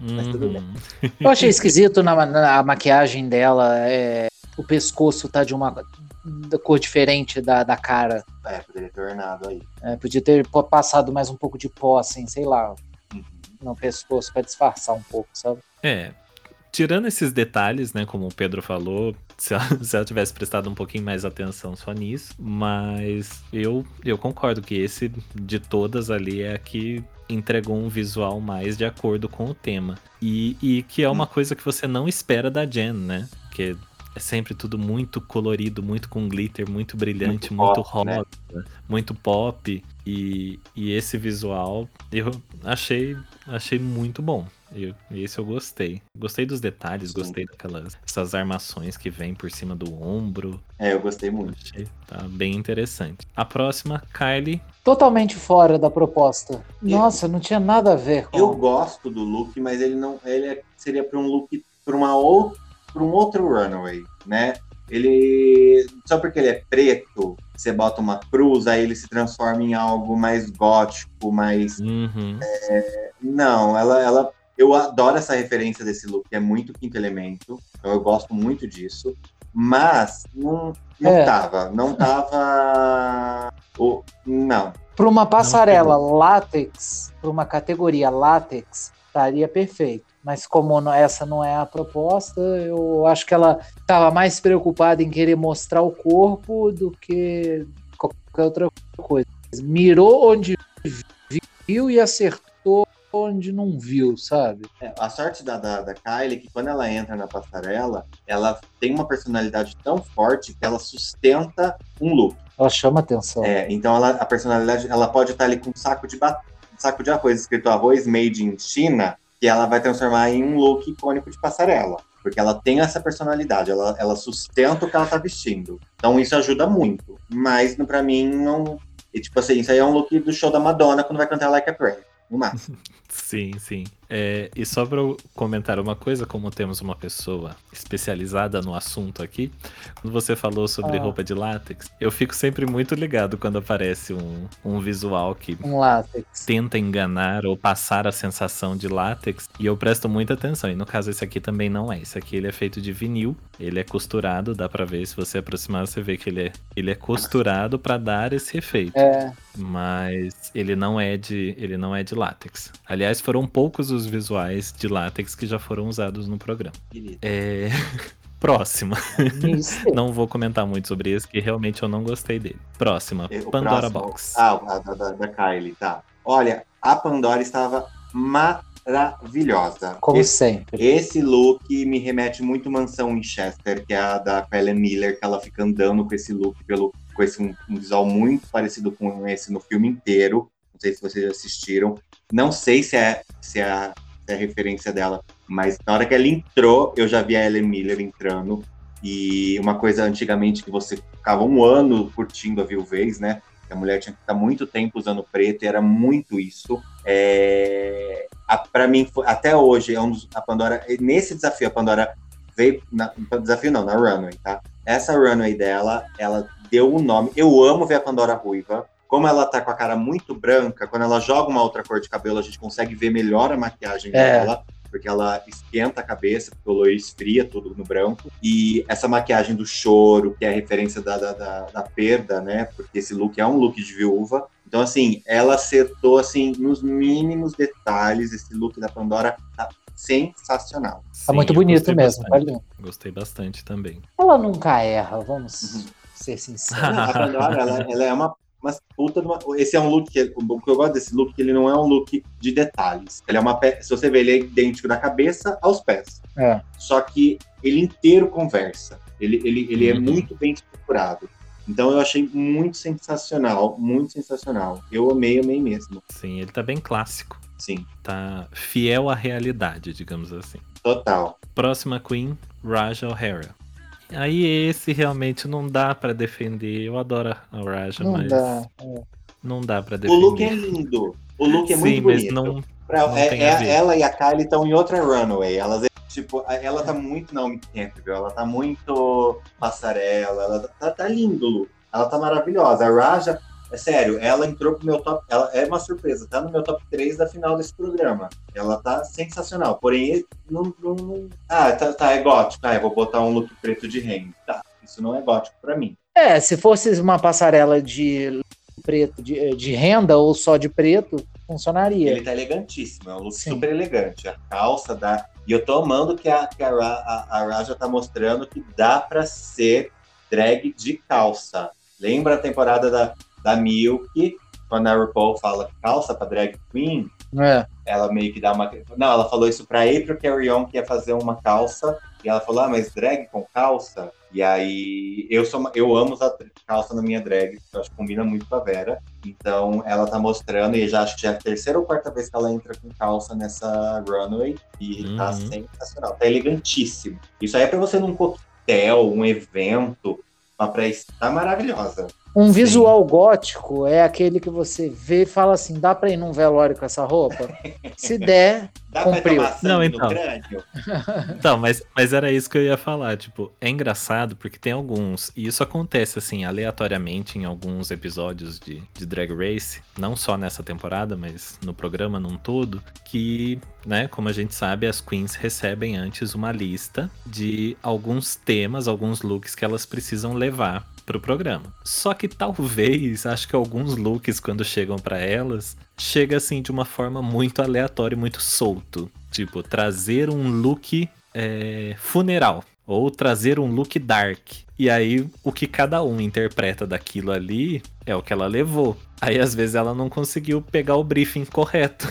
S6: Uhum. Mas tudo bem.
S7: Uhum. Eu achei esquisito na, na maquiagem dela. É, o pescoço tá de uma da cor diferente da, da cara.
S6: É, poderia ter ornado aí.
S7: É, podia ter passado mais um pouco de pó, assim, sei lá, uhum. no pescoço para disfarçar um pouco, sabe?
S5: É, tirando esses detalhes, né, como o Pedro falou, se ela, se ela, tivesse prestado um pouquinho mais atenção só nisso, mas eu, eu concordo que esse de todas ali é a que entregou um visual mais de acordo com o tema. E, e que é uma hum. coisa que você não espera da Jen, né? Que é sempre tudo muito colorido, muito com glitter, muito brilhante, muito, muito pop, né? rosa, né? muito pop. E, e esse visual eu achei, achei muito bom. Eu, esse eu gostei. Gostei dos detalhes, Sim. gostei daquelas essas armações que vem por cima do ombro.
S6: É, eu gostei muito.
S5: Achei, tá bem interessante. A próxima, Kylie.
S7: Totalmente fora da proposta. Nossa, não tinha nada a ver com.
S6: Eu gosto do look, mas ele não. Ele é, seria para um look para uma outra para um outro runway, né? Ele só porque ele é preto, você bota uma cruz, aí ele se transforma em algo mais gótico, mais
S5: uhum.
S6: é, não, ela, ela eu adoro essa referência desse look, é muito quinto elemento, então eu gosto muito disso, mas não, não é. tava, não tava, o, não.
S7: Para uma passarela látex, para uma categoria látex, estaria perfeito. Mas como essa não é a proposta, eu acho que ela estava mais preocupada em querer mostrar o corpo do que qualquer outra coisa. Mirou onde viu e acertou onde não viu, sabe?
S6: É, a sorte da, da, da Kylie é que quando ela entra na passarela, ela tem uma personalidade tão forte que ela sustenta um look.
S7: Ela chama atenção.
S6: É, então ela, a personalidade, ela pode estar ali com um saco de saco de arroz escrito arroz made in China, que ela vai transformar em um look icônico de passarela. Porque ela tem essa personalidade, ela, ela sustenta o que ela tá vestindo. Então isso ajuda muito. Mas para mim não. E, tipo assim, isso aí é um look do show da Madonna quando vai cantar Like a Prayer. No máximo.
S5: Sim, sim. É, e só para comentar uma coisa, como temos uma pessoa especializada no assunto aqui, quando você falou sobre ah. roupa de látex, eu fico sempre muito ligado quando aparece um, um visual que
S7: um látex.
S5: tenta enganar ou passar a sensação de látex, e eu presto muita atenção. E no caso, esse aqui também não é. Esse aqui ele é feito de vinil, ele é costurado, dá para ver, se você aproximar, você vê que ele é, ele é costurado para dar esse efeito.
S7: É.
S5: Mas ele não é de ele não é de látex. Aliás, foram poucos os visuais de látex que já foram usados no programa. É... Próxima. não vou comentar muito sobre esse, que realmente eu não gostei dele. Próxima, o Pandora próximo... Box.
S6: Ah, da, da, da Kylie, tá. Olha, a Pandora estava maravilhosa.
S7: Como
S6: esse,
S7: sempre.
S6: Esse look me remete muito Mansão Winchester, que é a da Helen Miller, que ela fica andando com esse look, pelo, com esse um, um visual muito parecido com esse no filme inteiro. Não sei se vocês assistiram. Não sei se é, se é, se é a referência dela, mas na hora que ela entrou, eu já vi a Ellen Miller entrando. E uma coisa antigamente que você ficava um ano curtindo a viuvez, né? A mulher tinha que ficar muito tempo usando preto, e era muito isso. É... Para mim, até hoje, é um dos, a Pandora. Nesse desafio, a Pandora veio. Na, desafio não, na runway, tá? Essa runway dela, ela deu um nome. Eu amo ver a Pandora ruiva. Como ela tá com a cara muito branca, quando ela joga uma outra cor de cabelo, a gente consegue ver melhor a maquiagem é. dela porque ela esquenta a cabeça, porque o loiro esfria tudo no branco. E essa maquiagem do choro, que é a referência da, da, da, da, perda, né? Porque esse look é um look de viúva. Então, assim, ela acertou, assim, nos mínimos detalhes. Esse look da Pandora tá sensacional.
S7: Tá muito bonito mesmo,
S5: tá lindo. Gostei bastante também.
S7: Ela nunca erra, vamos uhum. ser sinceros.
S6: a Pandora, ela, ela é uma mas puta de uma... Esse é um look que. O que eu gosto desse look que ele não é um look de detalhes. Ele é uma pe... Se você ver, ele é idêntico da cabeça aos pés.
S7: É.
S6: Só que ele inteiro conversa. Ele, ele, ele é uhum. é muito bem estruturado. Então eu achei muito sensacional, muito sensacional. Eu amei, amei mesmo.
S5: Sim, ele tá bem clássico.
S6: Sim.
S5: Tá fiel à realidade, digamos assim.
S6: Total.
S5: Próxima Queen, Raja O'Hara. Aí esse realmente não dá para defender. Eu adoro a Raja,
S7: não
S5: mas.
S7: Dá. É.
S5: não dá pra
S6: O
S5: definir.
S6: look é lindo. O look é
S5: Sim,
S6: muito
S5: mas
S6: bonito.
S5: não.
S6: Pra-
S5: não
S6: é-
S5: tem
S6: é-
S5: a ver.
S6: ela e a Kylie estão em outra runway. Elas, tipo, ela tá muito Naomi Campbell. Ela tá muito passarela. Ela tá, tá lindo, o. Ela tá maravilhosa. A Raja, é sério, ela entrou pro meu top. Ela é uma surpresa, tá no meu top 3 da final desse programa. Ela tá sensacional. Porém, não. não- ah, tá, tá, é gótico. Ah, eu vou botar um look preto de renda. Tá, isso não é gótico pra mim.
S7: É, se fosse uma passarela de preto, de, de renda ou só de preto, funcionaria.
S6: Ele tá elegantíssimo, é um look
S7: Sim.
S6: super elegante. A calça dá. E eu tô amando que a, que a, a, a Raja tá mostrando que dá pra ser drag de calça. Lembra a temporada da, da Milk, quando a RuPaul fala calça pra drag queen?
S7: É.
S6: Ela meio que dá uma. Não, ela falou isso pra April Carrion, que ia fazer uma calça. E ela falou, ah, mas drag com calça? E aí, eu sou eu amo usar calça na minha drag, porque eu acho que combina muito com a Vera. Então, ela tá mostrando, e já acho que já é a terceira ou quarta vez que ela entra com calça nessa runway. E tá
S5: Uhum.
S6: sensacional, tá elegantíssimo. Isso aí é pra você num coquetel, um evento, uma pré tá maravilhosa.
S7: Um
S6: Sim.
S7: visual gótico é aquele que você vê e fala assim: dá pra ir num velório com essa roupa? Se der,
S6: Dá pra
S7: Cumpriu.
S6: sangue
S5: Não, então. Então, mas, mas era isso que eu ia falar. Tipo, é engraçado porque tem alguns. E isso acontece, assim, aleatoriamente em alguns episódios de, de Drag Race. Não só nessa temporada, mas no programa num todo. Que, né, como a gente sabe, as queens recebem antes uma lista de alguns temas, alguns looks que elas precisam levar pro programa. Só que talvez, acho que alguns looks, quando chegam pra elas, chega assim de uma forma muito aleatória e muito solto. Tipo, trazer um look é, funeral. Ou trazer um look dark. E aí, o que cada um interpreta daquilo ali é o que ela levou. Aí, às vezes, ela não conseguiu pegar o briefing correto.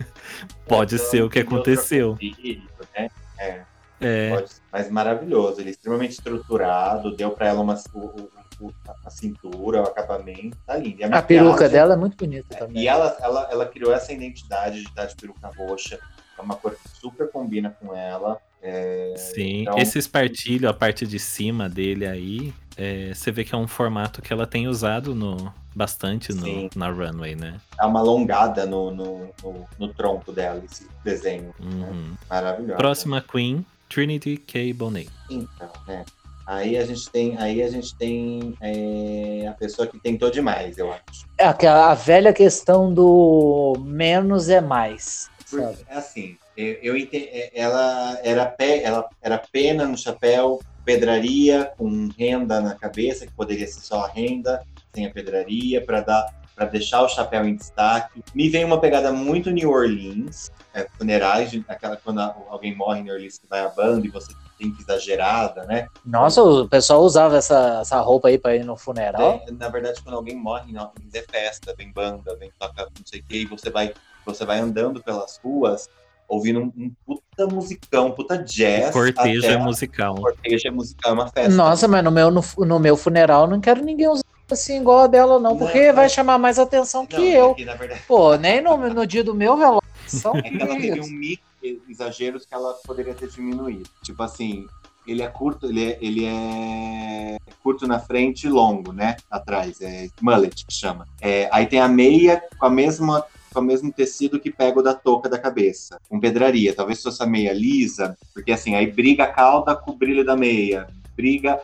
S5: Pode
S6: Então,
S5: ser o que
S6: outro
S5: aconteceu.
S6: convite, né? É.
S5: É,
S6: Pode mas maravilhoso. Ele é extremamente estruturado, deu pra ela uma, o- o- o- a cintura, o acabamento, tá lindo. E
S7: a
S6: maquiagem-
S7: peruca dela é muito bonita também.
S6: E ela, ela, ela criou essa identidade de estar de peruca roxa. É uma cor que super combina com ela. É,
S5: sim.
S6: então-
S5: Esse espartilho, a parte de cima dele aí, é, você vê que é um formato que ela tem usado no, bastante no, na runway, né?
S6: Dá uma alongada no, no, no, no tronco dela, esse desenho.
S5: Uhum.
S6: Maravilhoso.
S5: Próxima Queen, Trinity K. Bonet.
S6: Então, né? Aí a gente tem, aí a gente tem é, a pessoa que tentou demais, eu acho.
S7: É aquela a velha questão do menos é mais. Sabe?
S6: assim, eu, eu ente- é, ela era pé, ela era pena no chapéu, pedraria com renda na cabeça, que poderia ser só a renda, sem a pedraria, para dar para deixar o chapéu em destaque. Me vem uma pegada muito New Orleans, é, funerais, de- aquela quando a- alguém morre em New Orleans que vai a banda e você tem que exagerada, né?
S7: Nossa, o pessoal usava essa, essa roupa aí pra ir no funeral.
S6: É, na verdade, quando alguém morre em New Orleans é festa, vem banda, vem tocar não sei o que, e você vai, você vai andando pelas ruas ouvindo um, um puta musicão, um puta jazz.
S5: Cortejo
S6: até
S5: é musical.
S6: Cortejo é musical, é uma festa.
S7: Nossa, mas no meu, no, no meu funeral não quero ninguém usar assim igual a dela, não, porque
S6: Não,
S7: vai chamar mais atenção que
S6: Não,
S7: eu.
S6: é que, na verdade,
S7: Pô, nem no, no dia do meu velório. São
S6: é que ela teve um mix exageros que ela poderia ter diminuído. Tipo assim, ele é curto, ele é, ele é curto na frente e longo, né? Atrás, é mullet que chama. É, aí tem a meia com a mesma com o mesmo tecido que pega o da touca da cabeça, com pedraria. Talvez fosse a meia lisa, porque assim, aí briga a cauda com o brilho da meia, briga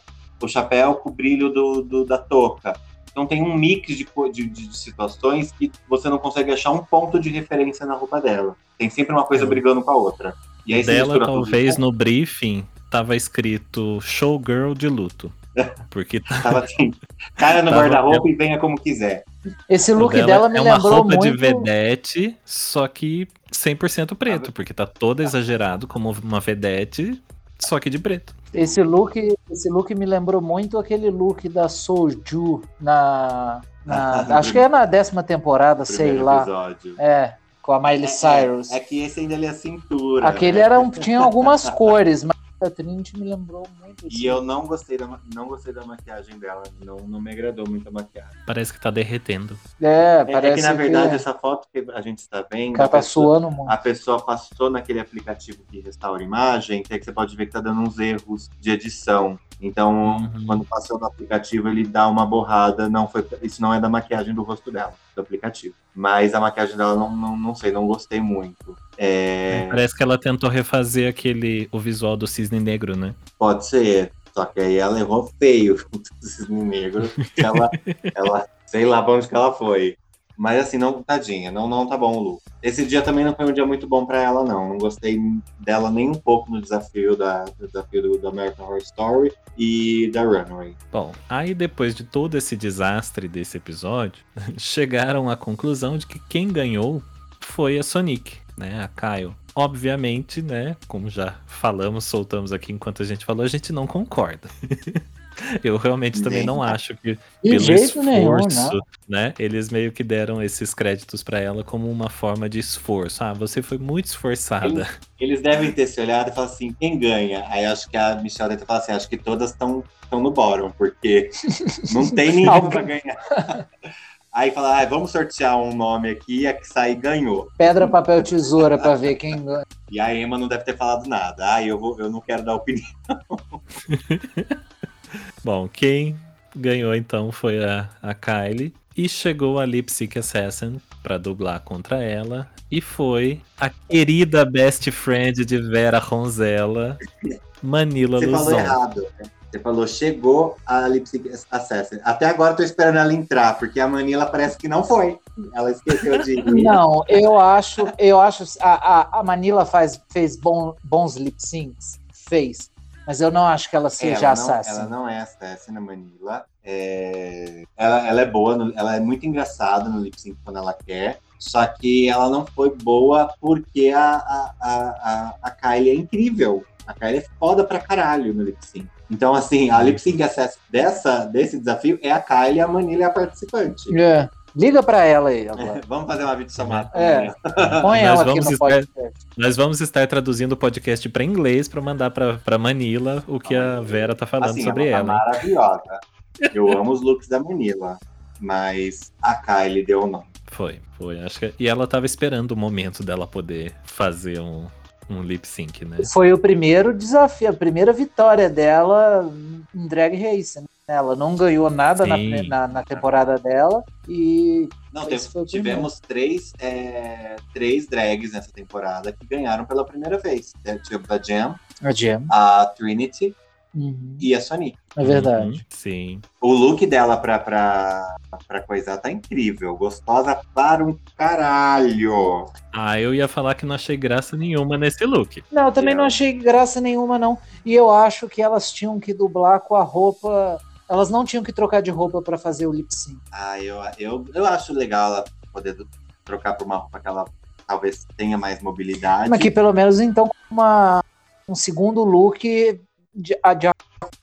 S6: o chapéu com o brilho do, do- da touca. Então tem um mix de, de, de situações que você não consegue achar um ponto de referência na roupa dela. Tem sempre uma coisa
S5: É.
S6: brigando com a outra. E aí você
S5: Dela, talvez no briefing, tava escrito Showgirl de luto. Porque tá-
S6: Tava assim, cara no guarda-roupa e venha como quiser.
S7: Esse look dela, me
S5: é uma
S7: lembrou
S5: roupa
S7: muito.
S5: de vedete, só que 100% preto, porque tá todo exagerado como uma vedete, só que de preto.
S7: Esse look, esse look me lembrou muito aquele look da Soju na, na- acho que é na décima temporada, sei
S6: Primeiro
S7: lá.
S6: episódio.
S7: É, com a Miley
S6: É,
S7: Cyrus.
S6: É, é que esse ainda é a cintura.
S7: Aquele
S6: né?
S7: era um, tinha algumas cores, mas da Trinity me lembrou muito. Assim.
S6: E eu não gostei da, não gostei da maquiagem dela. Não, não me agradou muito a maquiagem.
S5: Parece que tá derretendo.
S7: É,
S6: É,
S7: parece
S6: é que, na verdade,
S7: que
S6: essa foto que a gente está vendo.
S7: o cara
S6: a
S7: tá
S6: pessoa-
S7: suando muito.
S6: a pessoa passou naquele aplicativo que restaura imagem, que, é que você pode ver que tá dando uns erros de edição. Então,
S5: Uhum.
S6: quando passou no aplicativo, ele dá uma borrada. Não foi, isso não é da maquiagem do rosto dela, do aplicativo. Mas a maquiagem dela, não, não, não sei, não gostei muito. É,
S5: Parece que ela tentou refazer aquele o visual do cisne negro, né?
S6: pode ser. Só que aí ela errou feio o cisne negro. ela, ela, sei lá pra onde que ela foi. Mas assim, não, tadinha, não, não tá bom look. Esse dia também não foi um dia muito bom pra ela, não. Não gostei dela nem um pouco no desafio da do desafio do, do American Horror Story e da Runway.
S5: Bom, aí depois de todo esse desastre desse episódio, chegaram à conclusão de que quem ganhou foi a Sonic, né? A Kyle. Obviamente, né? Como já falamos, soltamos aqui enquanto a gente falou, a gente não concorda. Eu realmente também não acho que
S7: De
S5: pelo
S7: jeito nenhum,
S5: esforço,
S7: não.
S5: né? Eles meio que deram esses créditos pra ela como uma forma de esforço. Ah, você foi muito esforçada.
S6: Eles devem ter se olhado e falado assim, quem ganha? Aí acho que a Michelle deve ter falado assim, acho que todas estão no bottom, porque não tem ninguém pra ganhar. Aí fala, ah, vamos sortear um nome aqui, a que sair ganhou.
S7: Pedra, papel, tesoura pra ver quem ganha.
S6: E a Emma não deve ter falado nada. Ah, eu, vou, eu não quero dar opinião.
S5: Bom, quem ganhou então foi a, a Kylie. E chegou a Lip Sync Assassin pra dublar contra ela. E foi a querida best friend de Vera Ronzella, Manila
S6: Você falou
S5: Luzon.
S6: errado. né? Você falou, chegou a Lip Sync Assassin. Até agora eu tô esperando ela entrar, porque a Manila parece que não foi. Ela esqueceu de.
S7: Não, eu acho, eu acho a, a, a Manila faz, fez bom, bons lip syncs, fez. Mas eu não acho que ela seja
S6: ela, não,
S7: assassin.
S6: ela não é assassin na Manila. É, Ela, ela é boa, no- ela é muito engraçada no lip sync quando ela quer. Só que ela não foi boa porque a, a, a, a, Kylie é incrível. A Kylie é foda pra caralho no lip sync. Então, assim, a lip sync assassin dessa, desse desafio é a Kylie e a Manila é a participante.
S7: É. Liga pra ela aí agora.
S6: Vamos fazer uma videochamada.
S7: É. Põe
S5: Nós
S7: ela aqui
S5: vamos
S7: no
S5: estar-
S7: podcast.
S5: Nós vamos estar traduzindo o podcast pra inglês pra mandar pra, pra Manila o que a Vera tá falando
S6: Assim,
S5: sobre
S6: ela tá maravilhosa. Eu amo os looks da Manila. Mas a Kylie deu o nome.
S5: Foi, foi. Acho que... E ela tava esperando o momento dela poder fazer um, um lip sync, né?
S7: Foi o primeiro desafio, a primeira vitória dela em Drag Race. né? Ela não ganhou nada na, na, na temporada dela e
S6: Não, teve- tivemos três, é, três drags nessa temporada que ganharam pela primeira vez. Tivemos a Jam,
S7: a Jam.
S6: a Trinity
S7: Uhum,
S6: e a Sonic.
S7: é verdade.
S5: Uhum, sim.
S6: O look dela pra, pra, pra coisar tá incrível. Gostosa para um caralho.
S5: Ah, eu ia falar que não achei graça nenhuma nesse look.
S7: Não, eu também
S6: Eu-
S7: não achei graça nenhuma, não. E eu acho que elas tinham que dublar com a roupa. Elas não tinham que trocar de roupa pra fazer o lip sync.
S6: Ah, eu, eu, eu acho legal ela poder trocar por uma roupa que ela talvez tenha mais mobilidade.
S7: Mas que pelo menos então uma, um segundo look de, de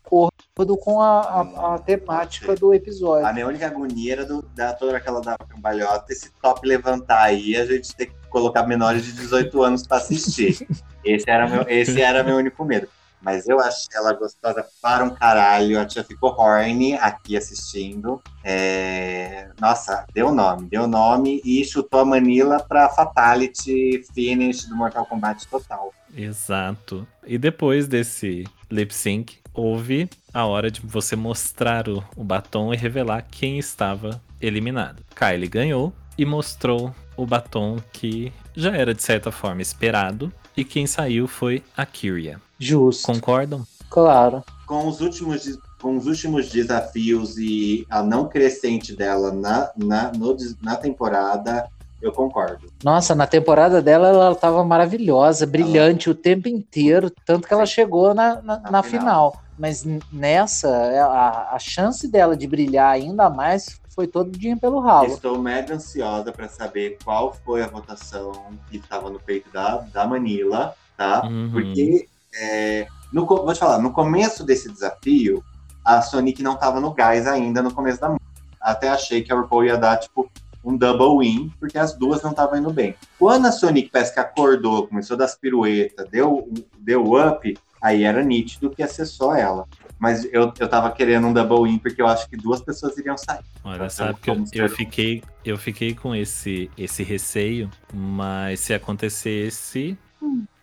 S7: acordo com a, a- a temática do episódio.
S6: A minha única agonia era do, da toda aquela da cambalhota, esse top levantar aí a gente ter que colocar menores de 18 anos para assistir. Esse era, meu, esse era meu único medo. Mas eu achei ela gostosa para um caralho. A tia ficou horny aqui assistindo. É, Nossa, deu nome, deu nome e chutou a Manila pra Fatality Finish do Mortal Kombat total.
S5: Exato. E depois desse lip sync, houve a hora de você mostrar o, o batom e revelar quem estava eliminado. Kylie ganhou e mostrou o batom que já era de certa forma esperado. E quem saiu foi a Kyria.
S7: Justo.
S5: Concordam?
S7: Claro.
S6: com os últimos, com os últimos desafios e a não crescente dela na, na, no na temporada, eu concordo.
S7: Nossa, na temporada dela ela tava maravilhosa, brilhante o tempo inteiro, tanto que ela chegou na, na,
S6: Na
S7: na
S6: final.
S7: final. Mas nessa, é, a, a chance dela de brilhar ainda mais foi todinha pelo ralo.
S6: Estou mega ansiosa para saber qual foi a votação que estava no peito da, da Manila, tá?
S5: Uhum.
S6: Porque, é, no, vou te falar, no começo desse desafio, a Sonic não estava no gás ainda no começo da música. Até achei que a RuPaul ia dar, tipo, um double win, porque as duas não estavam indo bem. Quando a Sonic parece que acordou, começou a dar as piruetas, deu, deu up, Aí era nítido que ia ser só ela. Mas eu, eu tava querendo um double win porque eu acho que duas pessoas iriam sair.
S5: Olha,
S6: Então,
S5: sabe que eu, eu fiquei, eu fiquei com esse, esse receio, mas se acontecesse,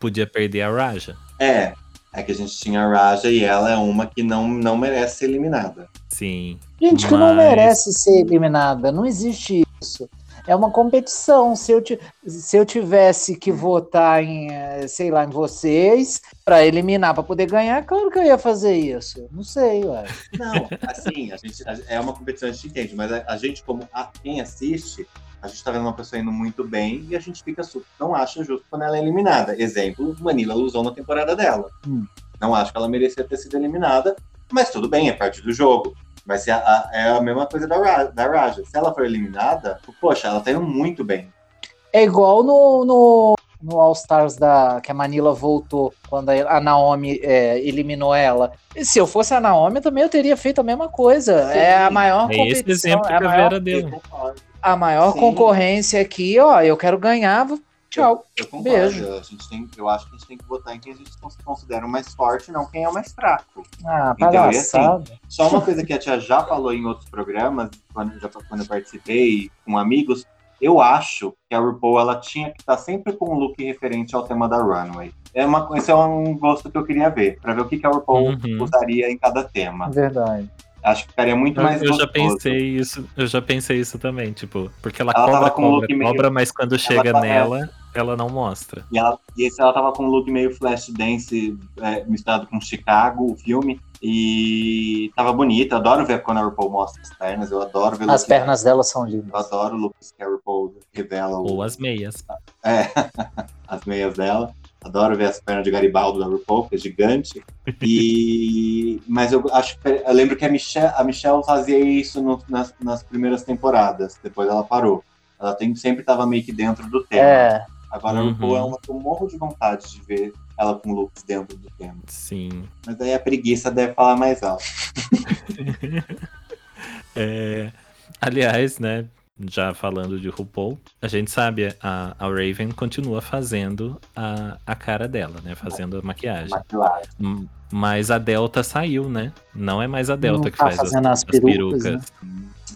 S5: podia perder a Raja.
S6: É, é que a gente tinha a Raja e ela é uma que não, não merece ser eliminada.
S5: Sim.
S7: Gente que não
S5: Mas-
S7: merece ser eliminada, não existe isso. É uma competição. Se eu, se eu tivesse que votar em, eh, sei lá, em vocês para eliminar, para poder ganhar, claro que eu ia fazer isso. Não sei, ué.
S6: Não, assim, a gente, a- é uma competição, a gente entende, mas a, a gente, como a- quem assiste, a gente tá vendo uma pessoa indo muito bem e a gente fica super, não acha justo quando ela é eliminada. Exemplo, Manila Luzon na temporada dela.
S7: Hum.
S6: Não acho que ela merecia ter sido eliminada, mas tudo bem, é parte do jogo. Vai ser a, é a mesma coisa da, Ra- da Raja. Se ela for eliminada, poxa, ela tá indo muito bem.
S7: É igual no, no, no All Stars da que a Manila voltou quando a Naomi é, eliminou ela. E se eu fosse a Naomi, também eu teria feito a mesma coisa.
S6: Sim.
S7: É a maior
S5: É esse
S7: competição,
S5: exemplo
S7: é a
S5: que a Vera
S6: Eu
S5: deu.
S7: A maior
S6: Sim.
S7: concorrência aqui, ó. Eu quero ganhar. vou- Tchau.
S6: Eu concordo.
S7: Beijo.
S6: A gente tem, eu acho que a gente tem que votar em quem a gente cons- considera o mais forte, não quem é o mais fraco.
S7: Ah,
S6: Então, e
S7: palhaçada.
S6: Só uma coisa que a tia já falou em outros programas, quando, já, quando eu participei com amigos, eu acho que a RuPaul ela tinha que estar sempre com um look referente ao tema da runway. É uma, esse é um gosto que eu queria ver, para ver o que, que a RuPaul
S5: Uhum.
S6: usaria em cada tema.
S7: Verdade.
S6: Acho que ficaria muito
S5: Eu,
S6: mais
S5: eu já
S6: gostoso.
S5: pensei isso, eu já pensei isso também, tipo, porque ela,
S6: Ela
S5: cobra,
S6: com
S5: cobra,
S6: look meio-
S5: cobra, mas quando chega
S6: tá-
S5: nela, ela não mostra.
S6: E, ela, e esse ela tava com um look meio flash dance é, misturado com Chicago, o filme. E tava bonita. Eu adoro ver quando a RuPaul mostra as pernas. Eu adoro ver
S7: As pernas dela são
S6: Eu
S7: lindas.
S6: adoro looks que a RuPaul revela o-
S5: Ou as meias.
S6: É, as meias dela. Adoro ver as pernas de Garibaldo da RuPaul, que é gigante. E... Mas eu acho que. Eu lembro que a Michelle, a Michelle fazia isso no- nas, nas primeiras temporadas. Depois ela parou. Ela tem, sempre tava meio que dentro do tema.
S7: É,
S6: Agora a
S5: Uhum.
S6: RuPaul é uma que eu morro de vontade de ver ela com looks dentro do tema.
S5: Sim.
S6: Mas aí a preguiça deve falar mais alto.
S5: É, aliás, né, já falando de RuPaul, a gente sabe, a, a Raven continua fazendo a, a cara dela, né, fazendo a maquiagem.
S6: Maquilagem.
S5: Hum, Mas a Delta saiu, né? Não é mais a Delta
S7: Não
S5: que
S7: tá
S5: faz as,
S7: as
S5: as
S7: perucas,
S5: perucas.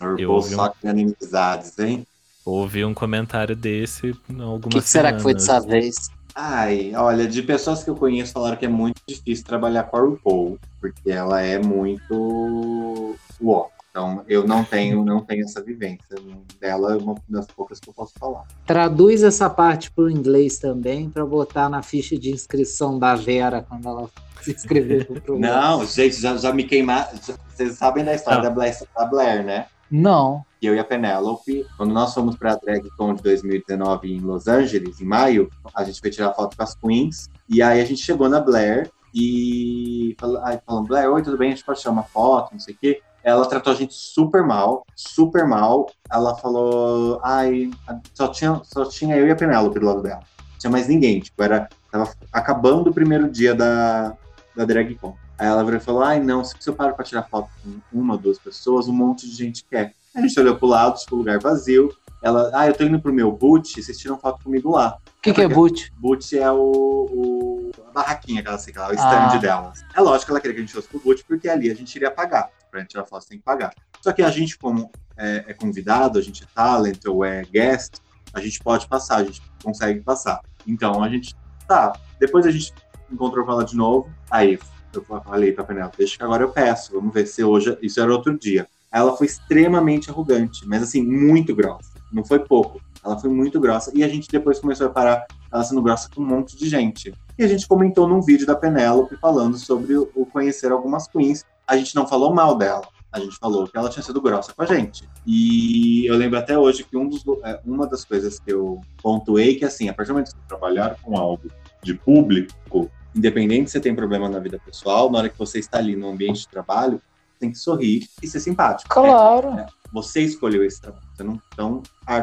S6: A
S5: Eu
S6: RuPaul
S5: ouvi um-
S6: inimizades, hein?
S5: Houve um comentário desse há
S7: o
S5: algumas
S7: que, que será que foi dessa vez?
S6: Ai, olha, de pessoas que eu conheço falaram que é muito difícil trabalhar com a RuPaul, porque ela é muito uó. Então eu não tenho, não tenho essa vivência. Dela é uma das poucas que eu posso falar.
S7: Traduz essa parte para o inglês também, para botar na ficha de inscrição da Vera quando ela se inscrever no programa.
S6: Não, gente, já, já me queimaram. já- Vocês sabem da história
S5: Não.
S6: da Blair, da Blair, né?
S7: Não.
S6: eu e a Penélope, quando nós fomos para a DragCon de 2019 em Los Angeles, em maio, a gente foi tirar foto com as queens, e aí a gente chegou na Blair e falou, aí falando, Blair, oi, tudo bem? A gente pode tirar uma foto, não sei o quê. Ela tratou a gente super mal, super mal. Ela falou, ai, só tinha, só tinha eu e a Penélope do lado dela. Não tinha mais ninguém, tipo, era, tava acabando o primeiro dia da, da DragCon. Aí ela virou e falou, ai, não, se eu paro pra tirar foto com uma, duas pessoas, um monte de gente quer. A gente olhou pro lado, tipo, lugar vazio. Ela, ah, eu tô indo pro meu boot, vocês tiram foto comigo lá.
S7: O que, que é boot?
S6: Boot é o, o- a barraquinha que ela sei lá, o stand
S7: Ah.
S6: delas. É lógico que ela queria que a gente fosse pro boot, porque ali a gente iria pagar. Pra gente tirar foto, você tem que pagar. Só que a gente, como é, é convidado, a gente é talent ou é guest, a gente pode passar, a gente consegue passar. Então a gente, tá. Depois a gente encontrou com ela de novo. Aí eu falei pra Penélope, deixa que agora eu peço, vamos ver se hoje. Isso era outro dia. Ela foi extremamente arrogante, mas assim, muito grossa. Não foi pouco. Ela foi muito grossa. E a gente depois começou a parar ela sendo grossa com um monte de gente. E a gente comentou num vídeo da Penélope falando sobre o conhecer algumas queens. A gente não falou mal dela. A gente falou que ela tinha sido grossa com a gente. E eu lembro até hoje que um dos, é, uma das coisas que eu pontuei que assim, a partir do momento que você trabalhar com algo de público, independente se você tem problema na vida pessoal, na hora que você está ali no ambiente de trabalho, tem que sorrir e ser simpático.
S7: Claro.
S6: É, você escolheu esse trabalho. Você não então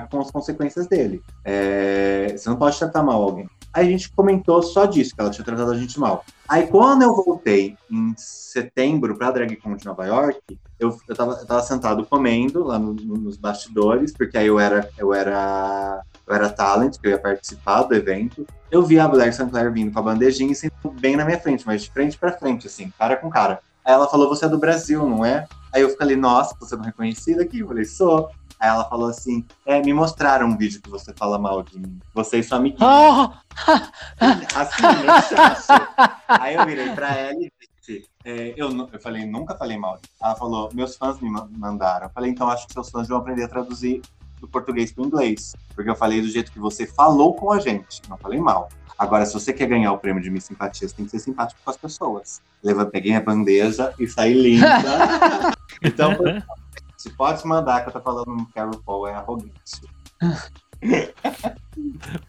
S6: com as consequências dele. É, você não pode tratar mal alguém. A gente comentou só disso, que ela tinha tratado a gente mal. Aí quando eu voltei em setembro pra DragCon de Nova York, eu, eu, tava, eu tava sentado comendo lá no- no- nos bastidores, porque aí eu era, eu era eu era talent, que eu ia participar do evento. Eu vi a Blair Sinclair vindo com a bandejinha e sentou bem na minha frente, mas de frente para frente, assim, cara com cara. Aí ela falou, você é do Brasil, não é? Aí eu falei, nossa, você não é reconhecida aqui? Eu falei, sou. Aí ela falou assim, é, me mostraram um vídeo que você fala mal de mim. Você e sua amiguinha.
S7: Oh!
S6: assim. Aí eu virei pra ela e disse, é, eu, eu falei, nunca falei mal. Ela falou, meus fãs me ma- mandaram. Eu falei, então acho que seus fãs vão aprender a traduzir do português para o inglês. Porque eu falei do jeito que você falou com a gente, não falei mal. Agora, se você quer ganhar o prêmio de Miss Simpatia, você tem que ser simpático com as pessoas. Leva, peguei a bandeja e saí linda. então, se pode mandar que eu tô falando no Carol Paul, é arrogância.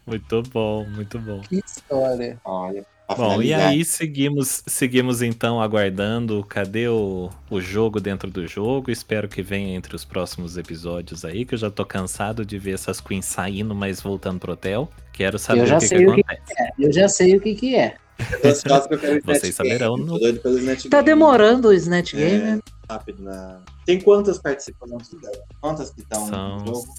S5: Muito bom, muito bom.
S7: Que história.
S6: Olha. pra
S5: Bom, e aí seguimos, seguimos então aguardando. Cadê o, o jogo dentro do jogo? Espero que venha entre os próximos episódios aí, que eu já tô cansado de ver essas queens saindo, mas voltando pro hotel. Quero saber
S7: Eu já
S5: o que, que
S7: sei o que-
S5: acontece.
S7: É, eu já sei o que que é.
S6: Que
S5: Vocês saberão no-
S7: Tá demorando o Snatch
S6: É,
S7: Game, né?
S6: Rápido na... Tem quantas participantes? Quantas que estão
S5: São,
S6: no jogo?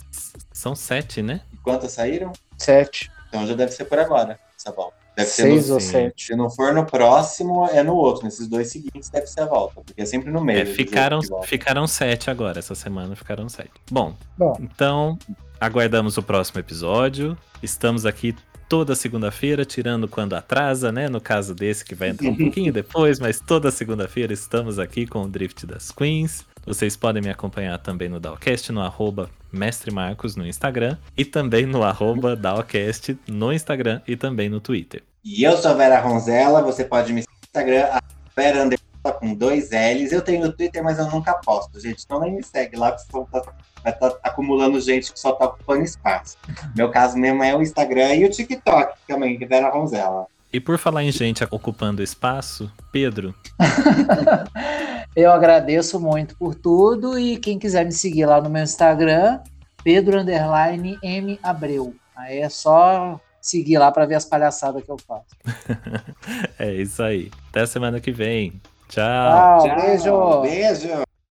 S5: são sete, né?
S6: E quantas saíram?
S7: Sete.
S6: Então já deve ser por agora, essa volta. Deve
S7: Seis
S6: ser no...
S7: ou
S5: sim.
S7: sete.
S6: Se não for no próximo, é no outro. Nesses dois seguintes deve ser a volta. Porque é sempre no meio.
S5: É, ficaram, ficaram sete agora, essa semana ficaram sete. Bom,
S7: Bom.
S5: então aguardamos o próximo episódio. Estamos aqui toda segunda-feira, tirando quando atrasa, né? No caso desse que vai entrar um pouquinho depois, mas toda segunda-feira estamos aqui com o Drift das Queens. Vocês podem me acompanhar também no Dalcast, no arroba Mestre Marcos no Instagram e também no arroba Dalcast no Instagram e também no Twitter.
S6: E eu sou a Vera Ronzella. Você pode me seguir no Instagram, a Vera Underscore com dois L's. Eu tenho no Twitter, mas eu nunca posto, gente. Então nem me segue lá, porque tá, vai estar acumulando gente que só tá ocupando espaço. Meu caso mesmo é o Instagram e o TikTok também, que é Vera Ronzella.
S5: E por falar em gente ocupando espaço, Pedro,
S7: Eu agradeço muito por tudo e quem quiser me seguir lá no meu Instagram, Pedro Underline M Abreu. Aí é só seguir lá para ver as palhaçadas que eu faço.
S5: é isso aí. Até semana que vem. Tchau.
S7: Tchau, beijo.
S6: Beijo!